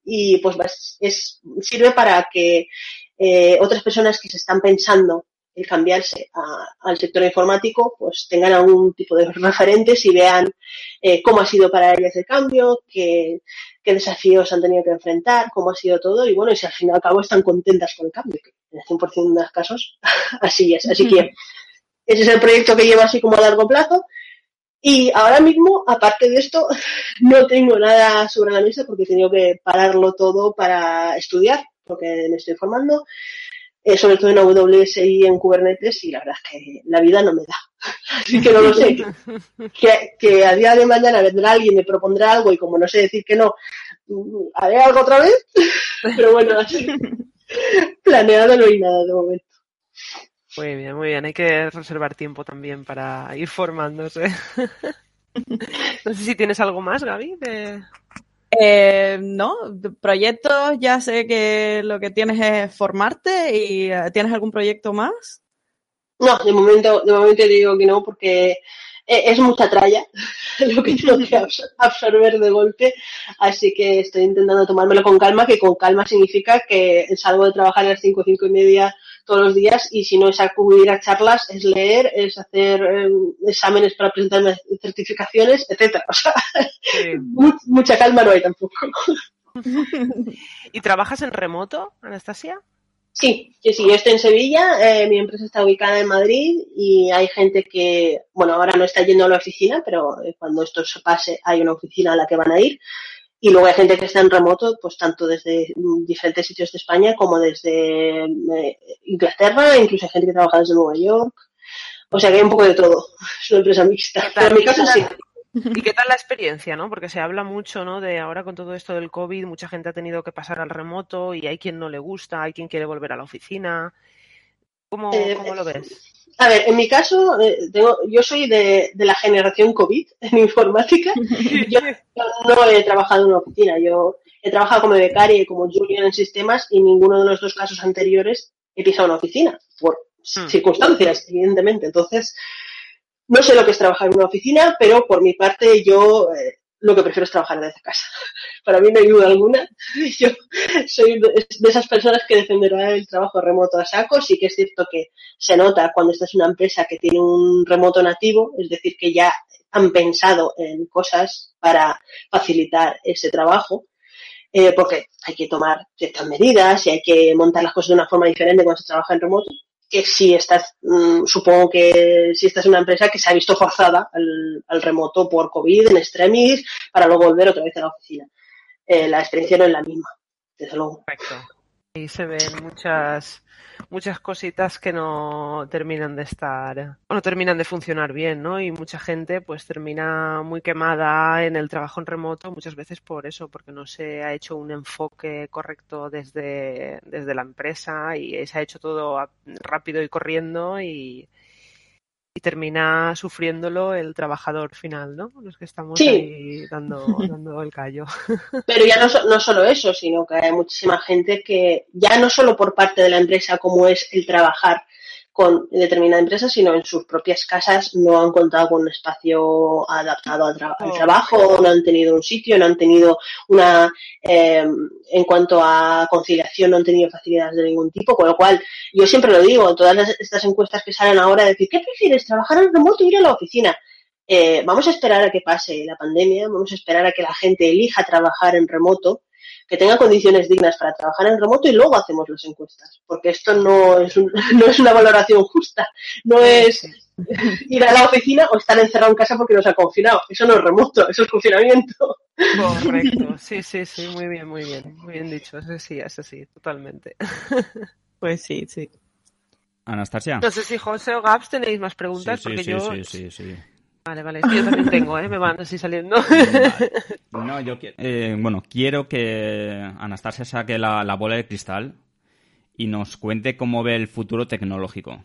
y pues es, sirve para que eh, otras personas que se están pensando el cambiarse al sector informático, pues tengan algún tipo de referentes y vean eh, cómo ha sido para ellas el cambio, qué, qué, desafíos han tenido que enfrentar, cómo ha sido todo y bueno, y si al fin y al cabo están contentas con el cambio, que en el 100% de los casos así es. Así que ese es el proyecto que llevo así como a largo plazo. Y ahora mismo, aparte de esto, no tengo nada sobre la mesa porque he tenido que pararlo todo para estudiar, porque me estoy formando. Eh, sobre todo en AWS y en Kubernetes, y la verdad es que la vida no me da. Así que no lo sé. que, que a día de mañana vendrá alguien, me propondrá algo, y como no sé decir que no, mm, haré algo otra vez. Pero bueno, así, planeado no hay nada de momento. Muy bien, muy bien. Hay que reservar tiempo también para ir formándose. no sé si tienes algo más, Gaby. De... Eh, no, proyectos, ya sé que lo que tienes es formarte y eh, ¿tienes algún proyecto más? No, de momento, de momento digo que no porque e, es mucha tralla lo que tengo que absorber de golpe, así que estoy intentando tomármelo con calma, que con calma significa que salgo de trabajar a las cinco, cinco y media todos los días y si no es acudir a charlas, es leer, es hacer eh, exámenes para presentar certificaciones, etcétera. O sea, mucha calma no hay tampoco. ¿Y trabajas en remoto, Anastasia? Sí, sí, sí, yo estoy en Sevilla, eh, mi empresa está ubicada en Madrid y hay gente que, bueno, ahora no está yendo a la oficina, pero eh, cuando esto se pase hay una oficina a la que van a ir. Y luego hay gente que está en remoto, pues tanto desde diferentes sitios de España como desde eh, Inglaterra, incluso hay gente que trabaja desde Nueva York. O sea que hay un poco de todo. Es una empresa mixta. Pero en mi caso sí. ¿Y qué tal la experiencia, no? Porque se habla mucho, ¿no? De ahora con todo esto del COVID, mucha gente ha tenido que pasar al remoto y hay quien no le gusta, hay quien quiere volver a la oficina. ¿Cómo, eh, lo ves? A ver, en mi caso, eh, tengo, yo soy de, la generación COVID en informática. Yo no he trabajado en una oficina, yo he trabajado como becaria y como junior en sistemas y ninguno de los dos casos anteriores he pisado una oficina, por hmm. circunstancias, evidentemente. Entonces, no sé lo que es trabajar en una oficina, pero por mi parte yo eh, lo que prefiero es trabajar desde casa. Para mí no hay duda alguna. Yo soy de esas personas que defenderá el trabajo remoto a saco. Sí que es cierto que se nota cuando estás en una empresa que tiene un remoto nativo, es decir, que ya han pensado en cosas para facilitar ese trabajo. Eh, porque hay que tomar ciertas medidas y hay que montar las cosas de una forma diferente cuando se trabaja en remoto que si estás, mm, supongo que si estás en una empresa que se ha visto forzada al, remoto por COVID, en extremis, para luego volver otra vez a la oficina. Eh, la experiencia no es la misma, desde luego. Perfecto. Y se ven muchas muchas cositas que no terminan de estar, o no terminan de funcionar bien, ¿no? Y mucha gente pues termina muy quemada en el trabajo en remoto muchas veces por eso, porque no se ha hecho un enfoque correcto desde, desde la empresa y se ha hecho todo rápido y corriendo y, y termina sufriéndolo el trabajador final, ¿no? Los que estamos ahí dando, dando el callo. Pero ya no, no solo eso, sino que hay muchísima gente que ya no solo por parte de la empresa como es el trabajar con determinada empresa, sino en sus propias casas no han contado con un espacio adaptado al, oh, trabajo, no han tenido un sitio, no han tenido una, em, en cuanto a conciliación, no han tenido facilidades de ningún tipo, con lo cual yo siempre lo digo, todas estas encuestas que salen ahora, decir, ¿qué prefieres, trabajar en remoto o ir a la oficina? Eh, vamos a esperar a que pase la pandemia, vamos a esperar a que la gente elija trabajar en remoto que tenga condiciones dignas para trabajar en remoto y luego hacemos las encuestas, porque esto no es, no es una valoración justa, no es ir a la oficina o estar encerrado en casa porque nos ha confinado, eso no es remoto, eso es confinamiento. Correcto, sí, sí, sí, muy bien, muy bien, muy bien dicho, eso sí, eso sí, totalmente. Pues sí, sí. Anastasia. No sé si José o Gabs tenéis más preguntas, sí, porque sí, yo... Sí, sí, sí. Vale, vale, yo también tengo, ¿eh? me van así saliendo. No, yo eh, bueno, quiero que Anastasia saque la, bola de cristal y nos cuente cómo ve el futuro tecnológico.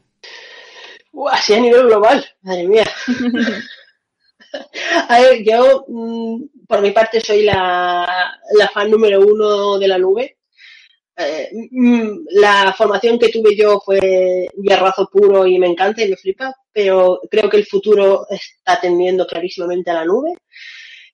así a nivel global, madre mía. a ver, yo mm, por mi parte soy la, la fan número uno de la nube. Eh, mm, la formación que tuve yo fue guerrazo puro y me encanta y me flipa, pero creo que el futuro está tendiendo clarísimamente a la nube.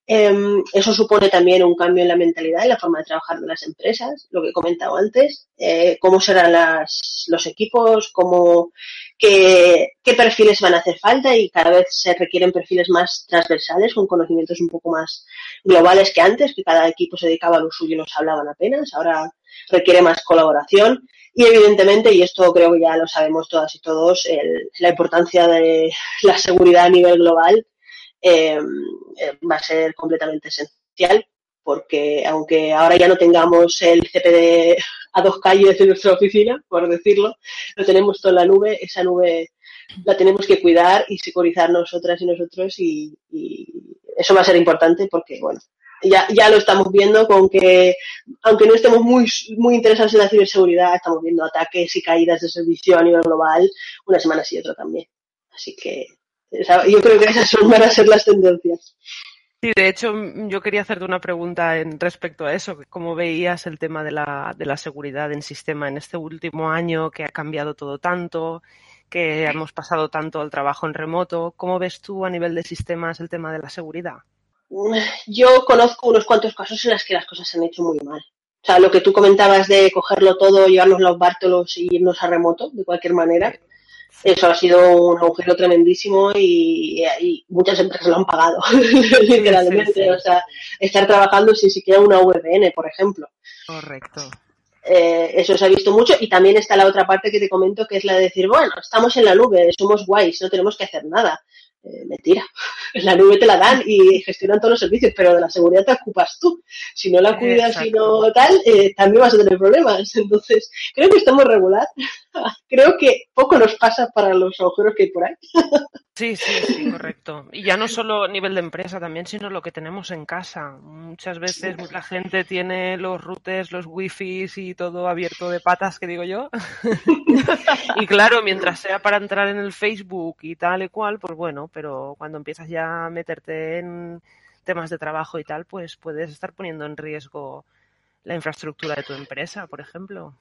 Em, eso supone también un cambio en la mentalidad, en la forma de trabajar de las empresas, lo que he comentado antes, eh, cómo serán los equipos, cómo, qué, qué, perfiles van a hacer falta y cada vez se requieren perfiles más transversales, con conocimientos un poco más globales que antes, que cada equipo se dedicaba a lo suyo y nos hablaban apenas. Ahora requiere más colaboración y evidentemente, y esto creo que ya lo sabemos todas y todos, la importancia de la seguridad a nivel global eh, eh, va a ser completamente esencial porque aunque ahora ya no tengamos el CPD a dos calles en nuestra oficina, por decirlo, lo tenemos todo en la nube, esa nube la tenemos que cuidar y securizar nosotras y nosotros y, eso va a ser importante porque, bueno, ya, ya lo estamos viendo con que, aunque no estemos muy, muy interesados en la ciberseguridad, estamos viendo ataques y caídas de servicio a nivel global una semana y otra también. Así que yo creo que esas son, van a ser las tendencias. Sí, de hecho, yo quería hacerte una pregunta en respecto a eso. ¿Cómo veías el tema de la, de la seguridad en sistema en este último año que ha cambiado todo tanto, que hemos pasado tanto al trabajo en remoto? ¿Cómo ves tú a nivel de sistemas el tema de la seguridad? Yo conozco unos cuantos casos en los que las cosas se han hecho muy mal. O sea, lo que tú comentabas de cogerlo todo, llevarnos los bártolos y irnos a remoto, de cualquier manera. Eso ha sido un agujero tremendísimo y, muchas empresas lo han pagado, literalmente. O sea, estar trabajando sin siquiera una VPN, por ejemplo. Correcto. eh, eso se ha visto mucho y también está la otra parte que te comento que es la de decir, bueno, estamos en la nube, somos guays, no tenemos que hacer nada. Eh, mentira. En la nube te la dan y gestionan todos los servicios, pero de la seguridad te ocupas tú. Si no la cuidas y no tal, eh, también vas a tener problemas. Entonces, creo que estamos regular. creo que poco nos pasa para los agujeros que hay por ahí. Sí, sí, sí, correcto. Y ya no solo a nivel de empresa también, sino lo que tenemos en casa. Muchas veces mucha gente tiene los routers, los wifi y todo abierto de patas, que digo yo. y claro, mientras sea para entrar en el Facebook y tal y cual, pues bueno, pero cuando empiezas ya a meterte en temas de trabajo y tal, pues puedes estar poniendo en riesgo la infraestructura de tu empresa, por ejemplo.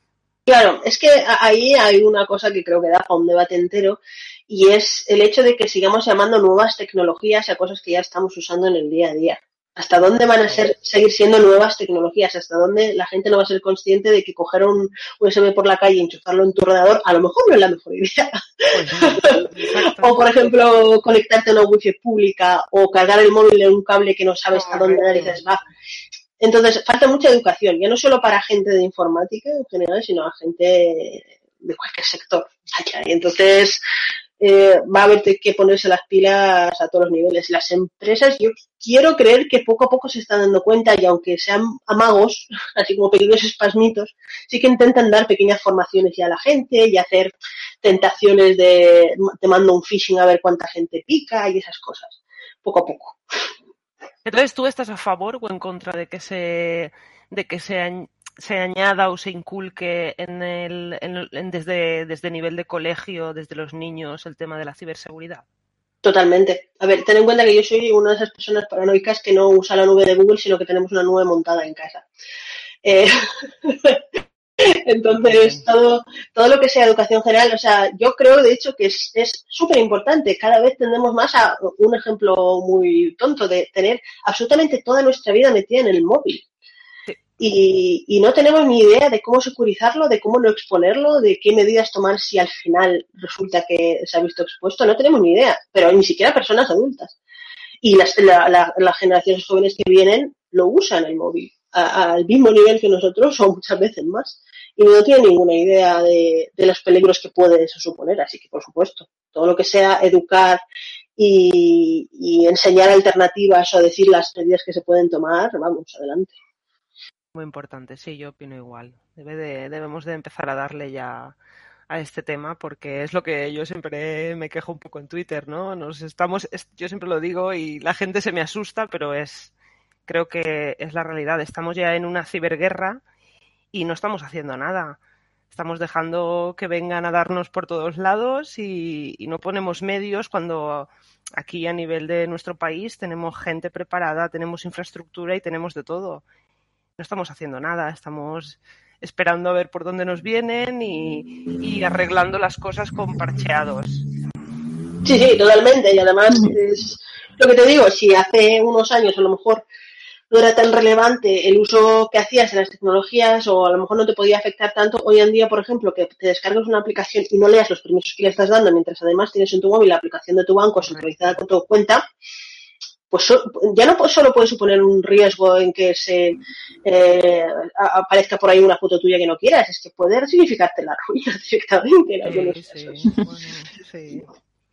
Claro, es que ahí hay una cosa que creo que da para un debate entero y es el hecho de que sigamos llamando nuevas tecnologías a cosas que ya estamos usando en el día a día. ¿Hasta dónde van a ser, seguir siendo nuevas tecnologías? ¿Hasta dónde la gente no va a ser consciente de que coger un USB por la calle y enchufarlo en tu ordenador a lo mejor no es la mejor idea? Pues o, por ejemplo, conectarte a una wifi pública o cargar el móvil en un cable que no sabes a dónde narices va. Entonces, falta mucha educación, ya no solo para gente de informática en general, sino a gente de cualquier sector. Y entonces, eh, va a haber que ponerse las pilas a todos los niveles. Las empresas, yo quiero creer que poco a poco se están dando cuenta y aunque sean amagos, así como pequeños espasmitos, sí que intentan dar pequeñas formaciones ya a la gente y hacer tentaciones de te mando un phishing a ver cuánta gente pica y esas cosas. Poco a poco. Entonces, ¿tú estás a favor o en contra de que se, de que se, se añada o se inculque en el, en, desde, desde nivel de colegio, desde los niños, el tema de la ciberseguridad? Totalmente. A ver, ten en cuenta que yo soy una de esas personas paranoicas que no usa la nube de Google, sino que tenemos una nube montada en casa. Eh, Entonces, todo, todo lo que sea educación general, o sea, yo creo de hecho que es súper importante. Cada vez tendemos más a un ejemplo muy tonto de tener absolutamente toda nuestra vida metida en el móvil. Y, y, no tenemos ni idea de cómo securizarlo, de cómo no exponerlo, de qué medidas tomar si al final resulta que se ha visto expuesto. No tenemos ni idea, pero ni siquiera personas adultas. Y las, las generaciones jóvenes que vienen lo usan el móvil al mismo nivel que nosotros o muchas veces más y no tiene ninguna idea de, los peligros que puede eso suponer. Así que, por supuesto, todo lo que sea educar y, enseñar alternativas o decir las medidas que se pueden tomar, vamos, adelante. Muy importante, sí, yo opino igual. debemos de empezar a darle ya a este tema porque es lo que yo siempre me quejo un poco en Twitter, ¿no? Nos estamos, yo siempre lo digo y la gente se me asusta, pero es, creo que es la realidad. Estamos ya en una ciberguerra y no estamos haciendo nada. Estamos dejando que vengan a darnos por todos lados y, no ponemos medios cuando aquí a nivel de nuestro país tenemos gente preparada, tenemos infraestructura y tenemos de todo. No estamos haciendo nada, estamos esperando a ver por dónde nos vienen y, y arreglando las cosas con parcheados. Sí, sí, totalmente. Y además, es lo que te digo, si hace unos años a lo mejor no era tan relevante el uso que hacías en las tecnologías o a lo mejor no te podía afectar tanto. Hoy en día, por ejemplo, que te descargas una aplicación y no leas los permisos que le estás dando mientras además tienes en tu móvil la aplicación de tu banco sincronizada con tu cuenta, pues ya no solo puede suponer un riesgo en que se eh, aparezca por ahí una foto tuya que no quieras, es que puede significarte la ruina directamente en algunos casos.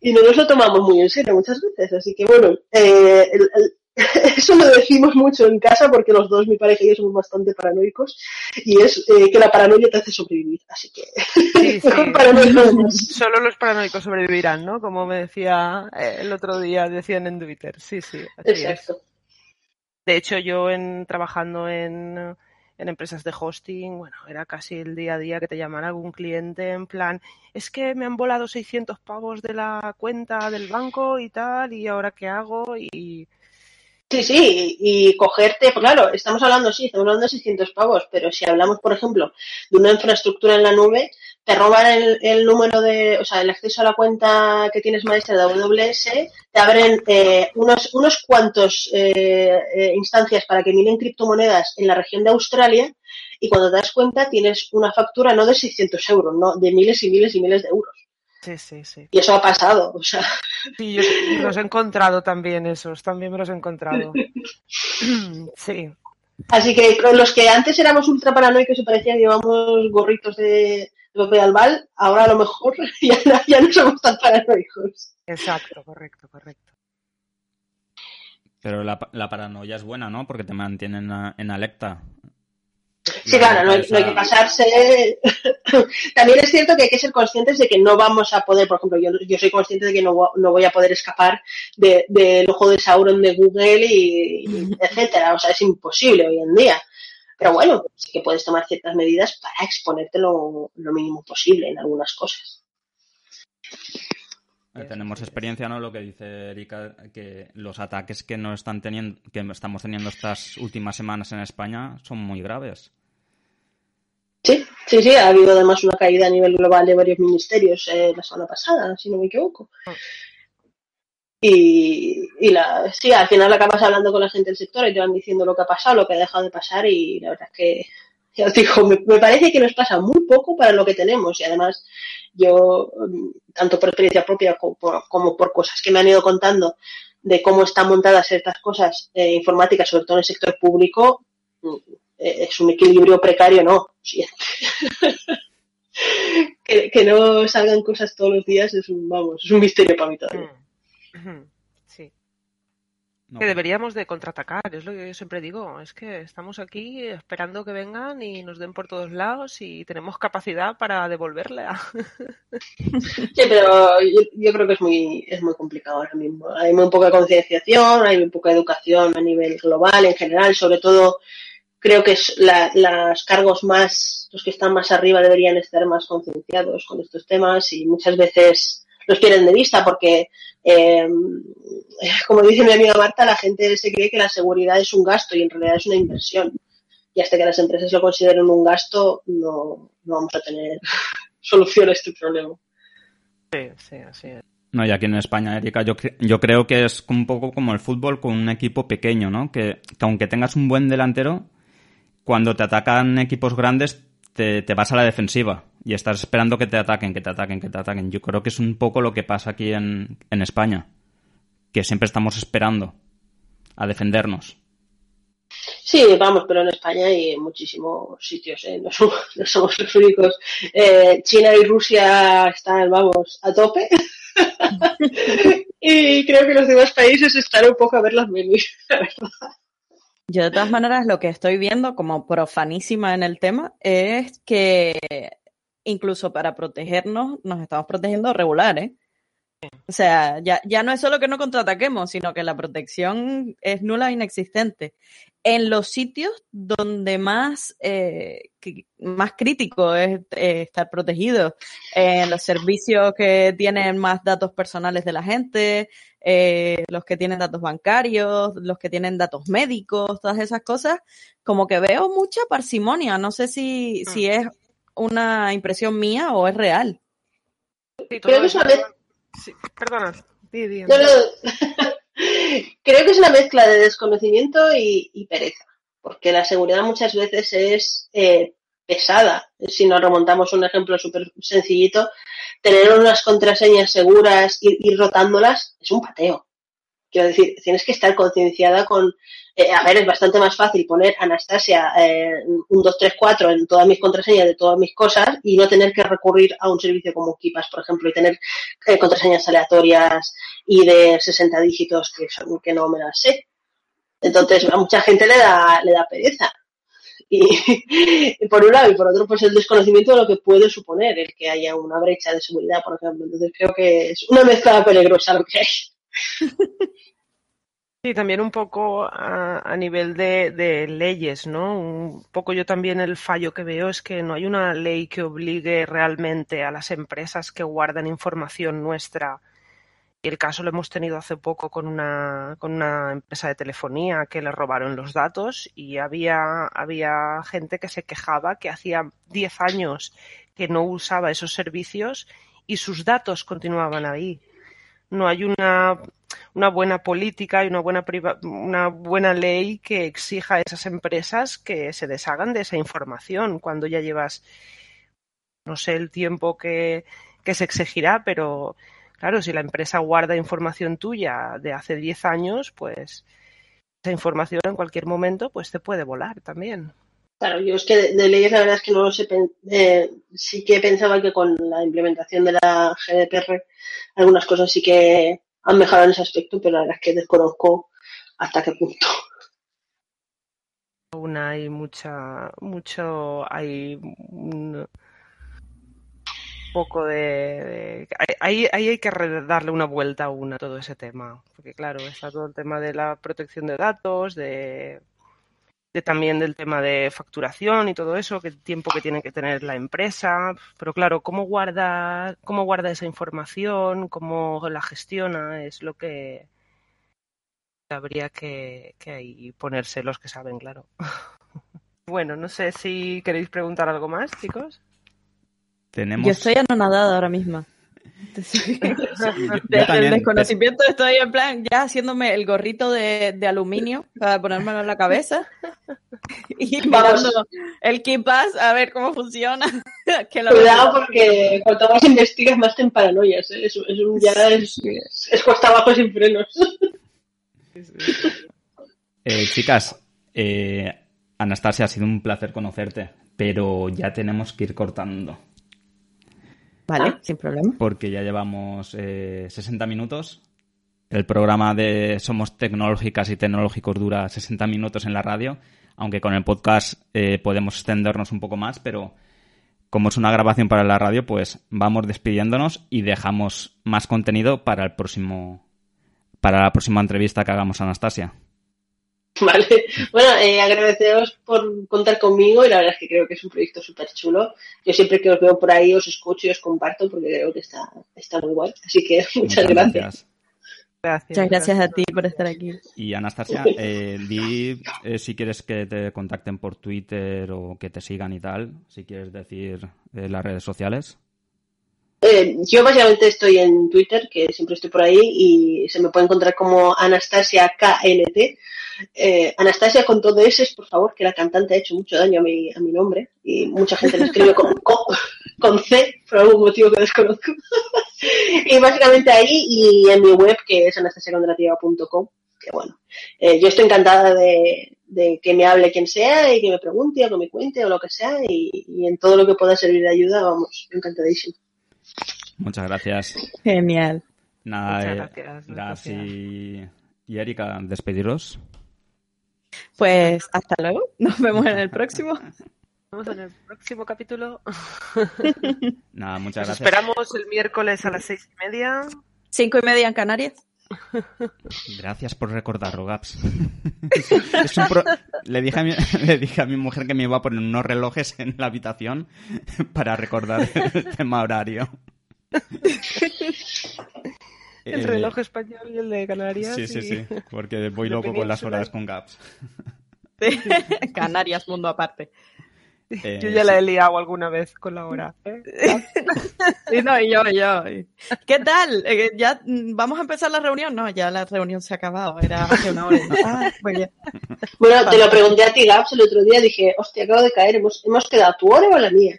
Y no nos lo tomamos muy en serio muchas veces, así que bueno, eh, el, eso lo decimos mucho en casa porque los dos, mi pareja y yo, somos bastante paranoicos y es eh, que la paranoia te hace sobrevivir. Así que sí, solo los paranoicos sobrevivirán, ¿no? Como me decía eh, el otro día, decían en Twitter. Sí, sí. Exacto. De hecho, yo en trabajando en, en empresas de hosting, bueno, era casi el día a día que te llamara algún cliente en plan, es que me han volado 600 pavos de la cuenta del banco y tal, y ahora qué hago y Sí, sí, y cogerte, pues claro, estamos hablando, sí, estamos hablando de 600 pavos, pero si hablamos, por ejemplo, de una infraestructura en la nube, te roban el, número de, o sea, el acceso a la cuenta que tienes maestra de AWS, te abren eh, unos, unos cuantos eh, eh, instancias para que miren criptomonedas en la región de Australia y cuando te das cuenta tienes una factura no de 600 euros, no, de miles y miles y miles de euros. Sí, sí, sí. Y eso ha pasado, o sea. Sí, yo los he encontrado también esos, también me los he encontrado. sí. Así que con los que antes éramos ultra paranoicos y parecía que llevamos gorritos de, de albal, ahora a lo mejor ya, no somos tan paranoicos. Exacto, correcto, correcto. Pero la, la paranoia es buena, ¿no? Porque te mantienen en alerta. Sí, claro, no hay, que pasarse. También es cierto que hay que ser conscientes de que no vamos a poder, por ejemplo, yo, yo soy consciente de que no, no voy a poder escapar del de, ojo de Sauron de Google y, etcétera. O sea, es imposible hoy en día. Pero bueno, sí que puedes tomar ciertas medidas para exponerte lo, mínimo posible en algunas cosas. Tenemos experiencia, ¿no? Lo que dice Erika, que los ataques que no están teniendo, que estamos teniendo estas últimas semanas en España son muy graves. Sí, sí, sí, ha habido además una caída a nivel global de varios ministerios eh, la semana pasada, si no me equivoco. Ah. Y, y la, sí, al final acabas hablando con la gente del sector y te van diciendo lo que ha pasado, lo que ha dejado de pasar y la verdad es que, ya os digo, me, parece que nos pasa muy poco para lo que tenemos y además yo, tanto por experiencia propia como por, cosas que me han ido contando de cómo están montadas ciertas cosas eh, informáticas, sobre todo en el sector público, mm, eh, es un equilibrio precario, no. que, que, no salgan cosas todos los días es un, vamos, es un misterio para mí todavía. Mm. Que deberíamos de contraatacar, es lo que yo siempre digo, es que estamos aquí esperando que vengan y nos den por todos lados y tenemos capacidad para devolverla. Sí, pero yo, creo que es muy, es muy complicado ahora mismo. Hay muy poca concienciación, hay muy poca educación a nivel global en general, sobre todo creo que los cargos más, los que están más arriba deberían estar más concienciados con estos temas y muchas veces los pierden de vista porque, eh, como dice mi amiga Marta, la gente se cree que la seguridad es un gasto y en realidad es una inversión. Y hasta que las empresas lo consideren un gasto, no, vamos a tener solución a este problema. Sí, sí, así es. No, y aquí en España, Erika, yo, yo creo que es un poco como el fútbol con un equipo pequeño, ¿no? Que, que aunque tengas un buen delantero, cuando te atacan equipos grandes, te, vas a la defensiva y estás esperando que te ataquen, que te ataquen, que te ataquen. Yo creo que es un poco lo que pasa aquí en, en España, que siempre estamos esperando a defendernos. Sí, vamos, pero en España hay muchísimos sitios, ¿eh? no, somos, los únicos. Eh, China y Rusia están, vamos, a tope. y creo que los demás países están un poco a ver las venir, la verdad. Yo de todas maneras lo que estoy viendo como profanísima en el tema es que incluso para protegernos nos estamos protegiendo regular, ¿eh? O sea, ya, ya no es solo que no contraataquemos, sino que la protección es nula e inexistente. En los sitios donde más, eh, más crítico es eh, estar protegido, en los servicios que tienen más datos personales de la gente, eh, los que tienen datos bancarios, los que tienen datos médicos, todas esas cosas, como que veo mucha parsimonia. No sé si, si mm. es una impresión mía o es real. Creo que es una mezcla. perdona, Creo que es una mezcla de desconocimiento y, pereza, porque la seguridad muchas veces es eh, pesada. Si nos remontamos un ejemplo súper sencillito, tener unas contraseñas seguras y ir rotándolas es un pateo. Quiero decir, tienes que estar concienciada con, eh, a ver, es bastante más fácil poner Anastasia eh, un 2, 3, 4 en todas mis contraseñas de todas mis cosas y no tener que recurrir a un servicio como Kipas, por ejemplo, y tener eh, contraseñas aleatorias y de 60 dígitos que, son, que no me las sé. Entonces, a mucha gente le da, le da pereza. Y, por un lado y por otro pues el desconocimiento de lo que puede suponer el que haya una brecha de seguridad por ejemplo entonces creo que es una mezcla peligrosa lo que hay Sí, también un poco a, nivel de, de, leyes, ¿no? Un poco yo también el fallo que veo es que no hay una ley que obligue realmente a las empresas que guardan información nuestra y el caso lo hemos tenido hace poco con una, con una empresa de telefonía que le robaron los datos y había, había gente que se quejaba que hacía 10 años que no usaba esos servicios y sus datos continuaban ahí. No hay una, una buena política y una buena, una buena ley que exija a esas empresas que se deshagan de esa información cuando ya llevas, no sé el tiempo que, que se exigirá, pero Claro, si la empresa guarda información tuya de hace 10 años, pues esa información en cualquier momento pues te puede volar también. Claro, yo es que de, leyes la verdad es que no lo sé. Eh, sí que pensaba que con la implementación de la GDPR algunas cosas sí que han mejorado en ese aspecto, pero la verdad es que desconozco hasta qué punto. Aún hay mucha, mucho, hay un poco de, ahí, ahí hay que darle una vuelta a todo ese tema, porque claro, está todo el tema de la protección de datos, de también del tema de facturación y todo eso, que el tiempo que tiene que tener la empresa, pero claro, cómo guarda, cómo guarda esa información, cómo la gestiona, es lo que habría que, que ahí ponerse los que saben, claro. bueno, no sé si queréis preguntar algo más, chicos. Yo estoy anonadada ahora el desconocimiento estoy en plan ya haciéndome el gorrito de, aluminio para ponérmelo en la cabeza y mirando el KeePass a ver cómo funciona. Cuidado porque cuanto más investigas más te en paranoias. ¿eh? Es, un, ya es, es, cuesta abajo sin frenos. Eh, chicas, eh, Anastasia, ha sido un placer conocerte, pero ya tenemos que ir cortando. Vale, ah. sin problema. Porque ya llevamos eh, 60 minutos. El programa de Somos Tecnológicas y Tecnológicos dura 60 minutos en la radio, aunque con el podcast eh, podemos extendernos un poco más, pero como es una grabación para la radio, pues vamos despidiéndonos y dejamos más contenido para el próximo para la próxima entrevista que hagamos a Anastasia. Vale. Bueno, eh, agradeceros por contar conmigo y la verdad es que creo que es un proyecto súper chulo. Yo siempre que os veo por ahí os escucho y os comparto porque creo que está, está muy guay. Así que muchas, gracias. Muchas gracias a ti por estar aquí. Y Anastasia, eh, di eh, si quieres que te contacten por Twitter o que te sigan y tal, si quieres decir eh, las redes sociales. Eh, yo básicamente estoy en Twitter, que siempre estoy por ahí, y se me puede encontrar como Anastasia KNT. Eh, Anastasia con todo ese, por favor, que la cantante ha hecho mucho daño a mi, a mi nombre y mucha gente lo escribe con, con, C por algún motivo que desconozco. y básicamente ahí y en mi web que es anastasiacondrativa.com, que bueno, eh, yo estoy encantada de, de, que me hable quien sea y que me pregunte o que me cuente o lo que sea y, y en todo lo que pueda servir de ayuda, vamos, encantadísimo. Muchas gracias. Genial. Nada, Muchas gracias. Y, y Erika, despediros. Pues hasta luego. Nos vemos en el próximo. Nos vemos en el próximo capítulo. Nada, muchas gracias. esperamos el miércoles a las seis y media. Cinco y media en Canarias. Gracias por recordarlo, Gaps. le, dije a mi... le dije a mi mujer que me iba a poner unos relojes en la habitación para recordar el tema horario. El eh, reloj español y el de Canarias. Sí, sí, sí, porque voy loco con las horas con gaps. Canarias, mundo aparte. Eh, yo ya la he liado alguna vez con la hora. ¿eh? sí, no, y yo, yo. ¿Qué tal? ¿Ya vamos a empezar la reunión? No, ya la reunión se ha acabado, era hace una hora. Ah, bueno, te lo pregunté a ti, Gaps, el otro día, dije, hostia, acabo de caer, ¿hemos, hemos quedado tu hora o la mía?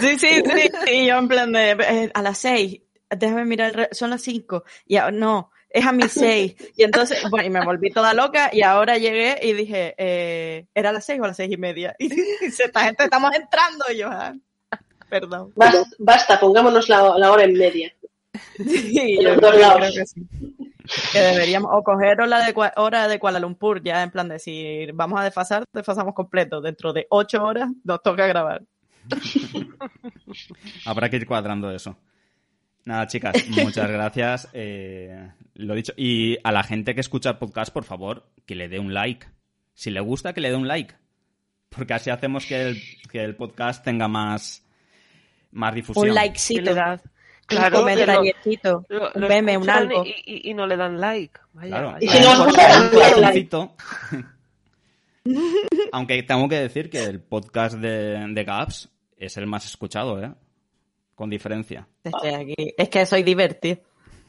Sí, sí, sí, y yo en plan de, a las seis, déjame mirar, son las cinco, y no, es a mis seis. Y entonces, bueno, y me volví toda loca y ahora llegué y dije, eh, ¿era a las seis o a las seis y media? Y dice, esta gente estamos entrando y yo, ah, perdón. Basta, pongámonos la, hora en media. Sí, yo creo que sí. Que deberíamos, o coger hora de, hora de Kuala Lumpur, ya en plan de si vamos a desfasar, desfasamos completo. Dentro de ocho horas nos toca grabar. Habrá que ir cuadrando eso. Nada, chicas, muchas gracias. Eh, lo dicho. Y a la gente que escucha el podcast, por favor, que le dé un like. Si le gusta, que le dé un like. Porque así hacemos que el, que el podcast tenga más, más difusión. Un likecito. Claro, un comentariecito, un meme, un algo. Y, no le dan like. claro. Y si no. Aunque tengo que decir que el podcast de, de Gaps es el más escuchado, ¿eh? con diferencia. Es que soy divertido.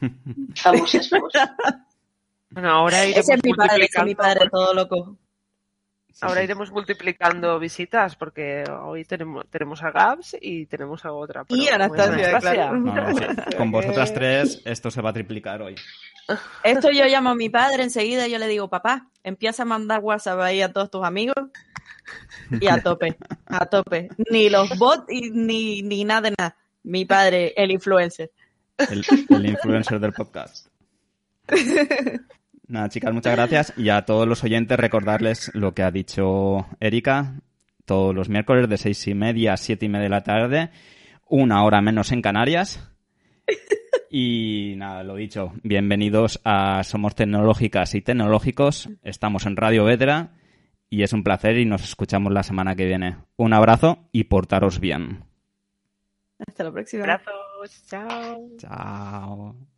bueno, ahora iremos es mi padre, es mi padre todo loco. ahora iremos multiplicando visitas porque hoy tenemos, tenemos a Gabs y tenemos a otra. y Anastasia, claro. con vosotras tres esto se va a triplicar hoy. Esto yo llamo a mi padre enseguida y yo le digo, papá, empieza a mandar WhatsApp ahí a todos tus amigos y a tope, a tope. Ni los bots ni, ni nada de nada. Mi padre, el influencer. El, influencer del podcast. Nada, chicas, muchas gracias. Y a todos los oyentes recordarles lo que ha dicho Erika. Todos los miércoles de seis y media a siete y media de la tarde, una hora menos en Canarias. Y nada, lo dicho, bienvenidos a Somos Tecnológicas y Tecnológicos. Estamos en Radio Vedra y es un placer y nos escuchamos la semana que viene. Un abrazo y portaros bien. Hasta la próxima. Abrazos. Chao. Chao.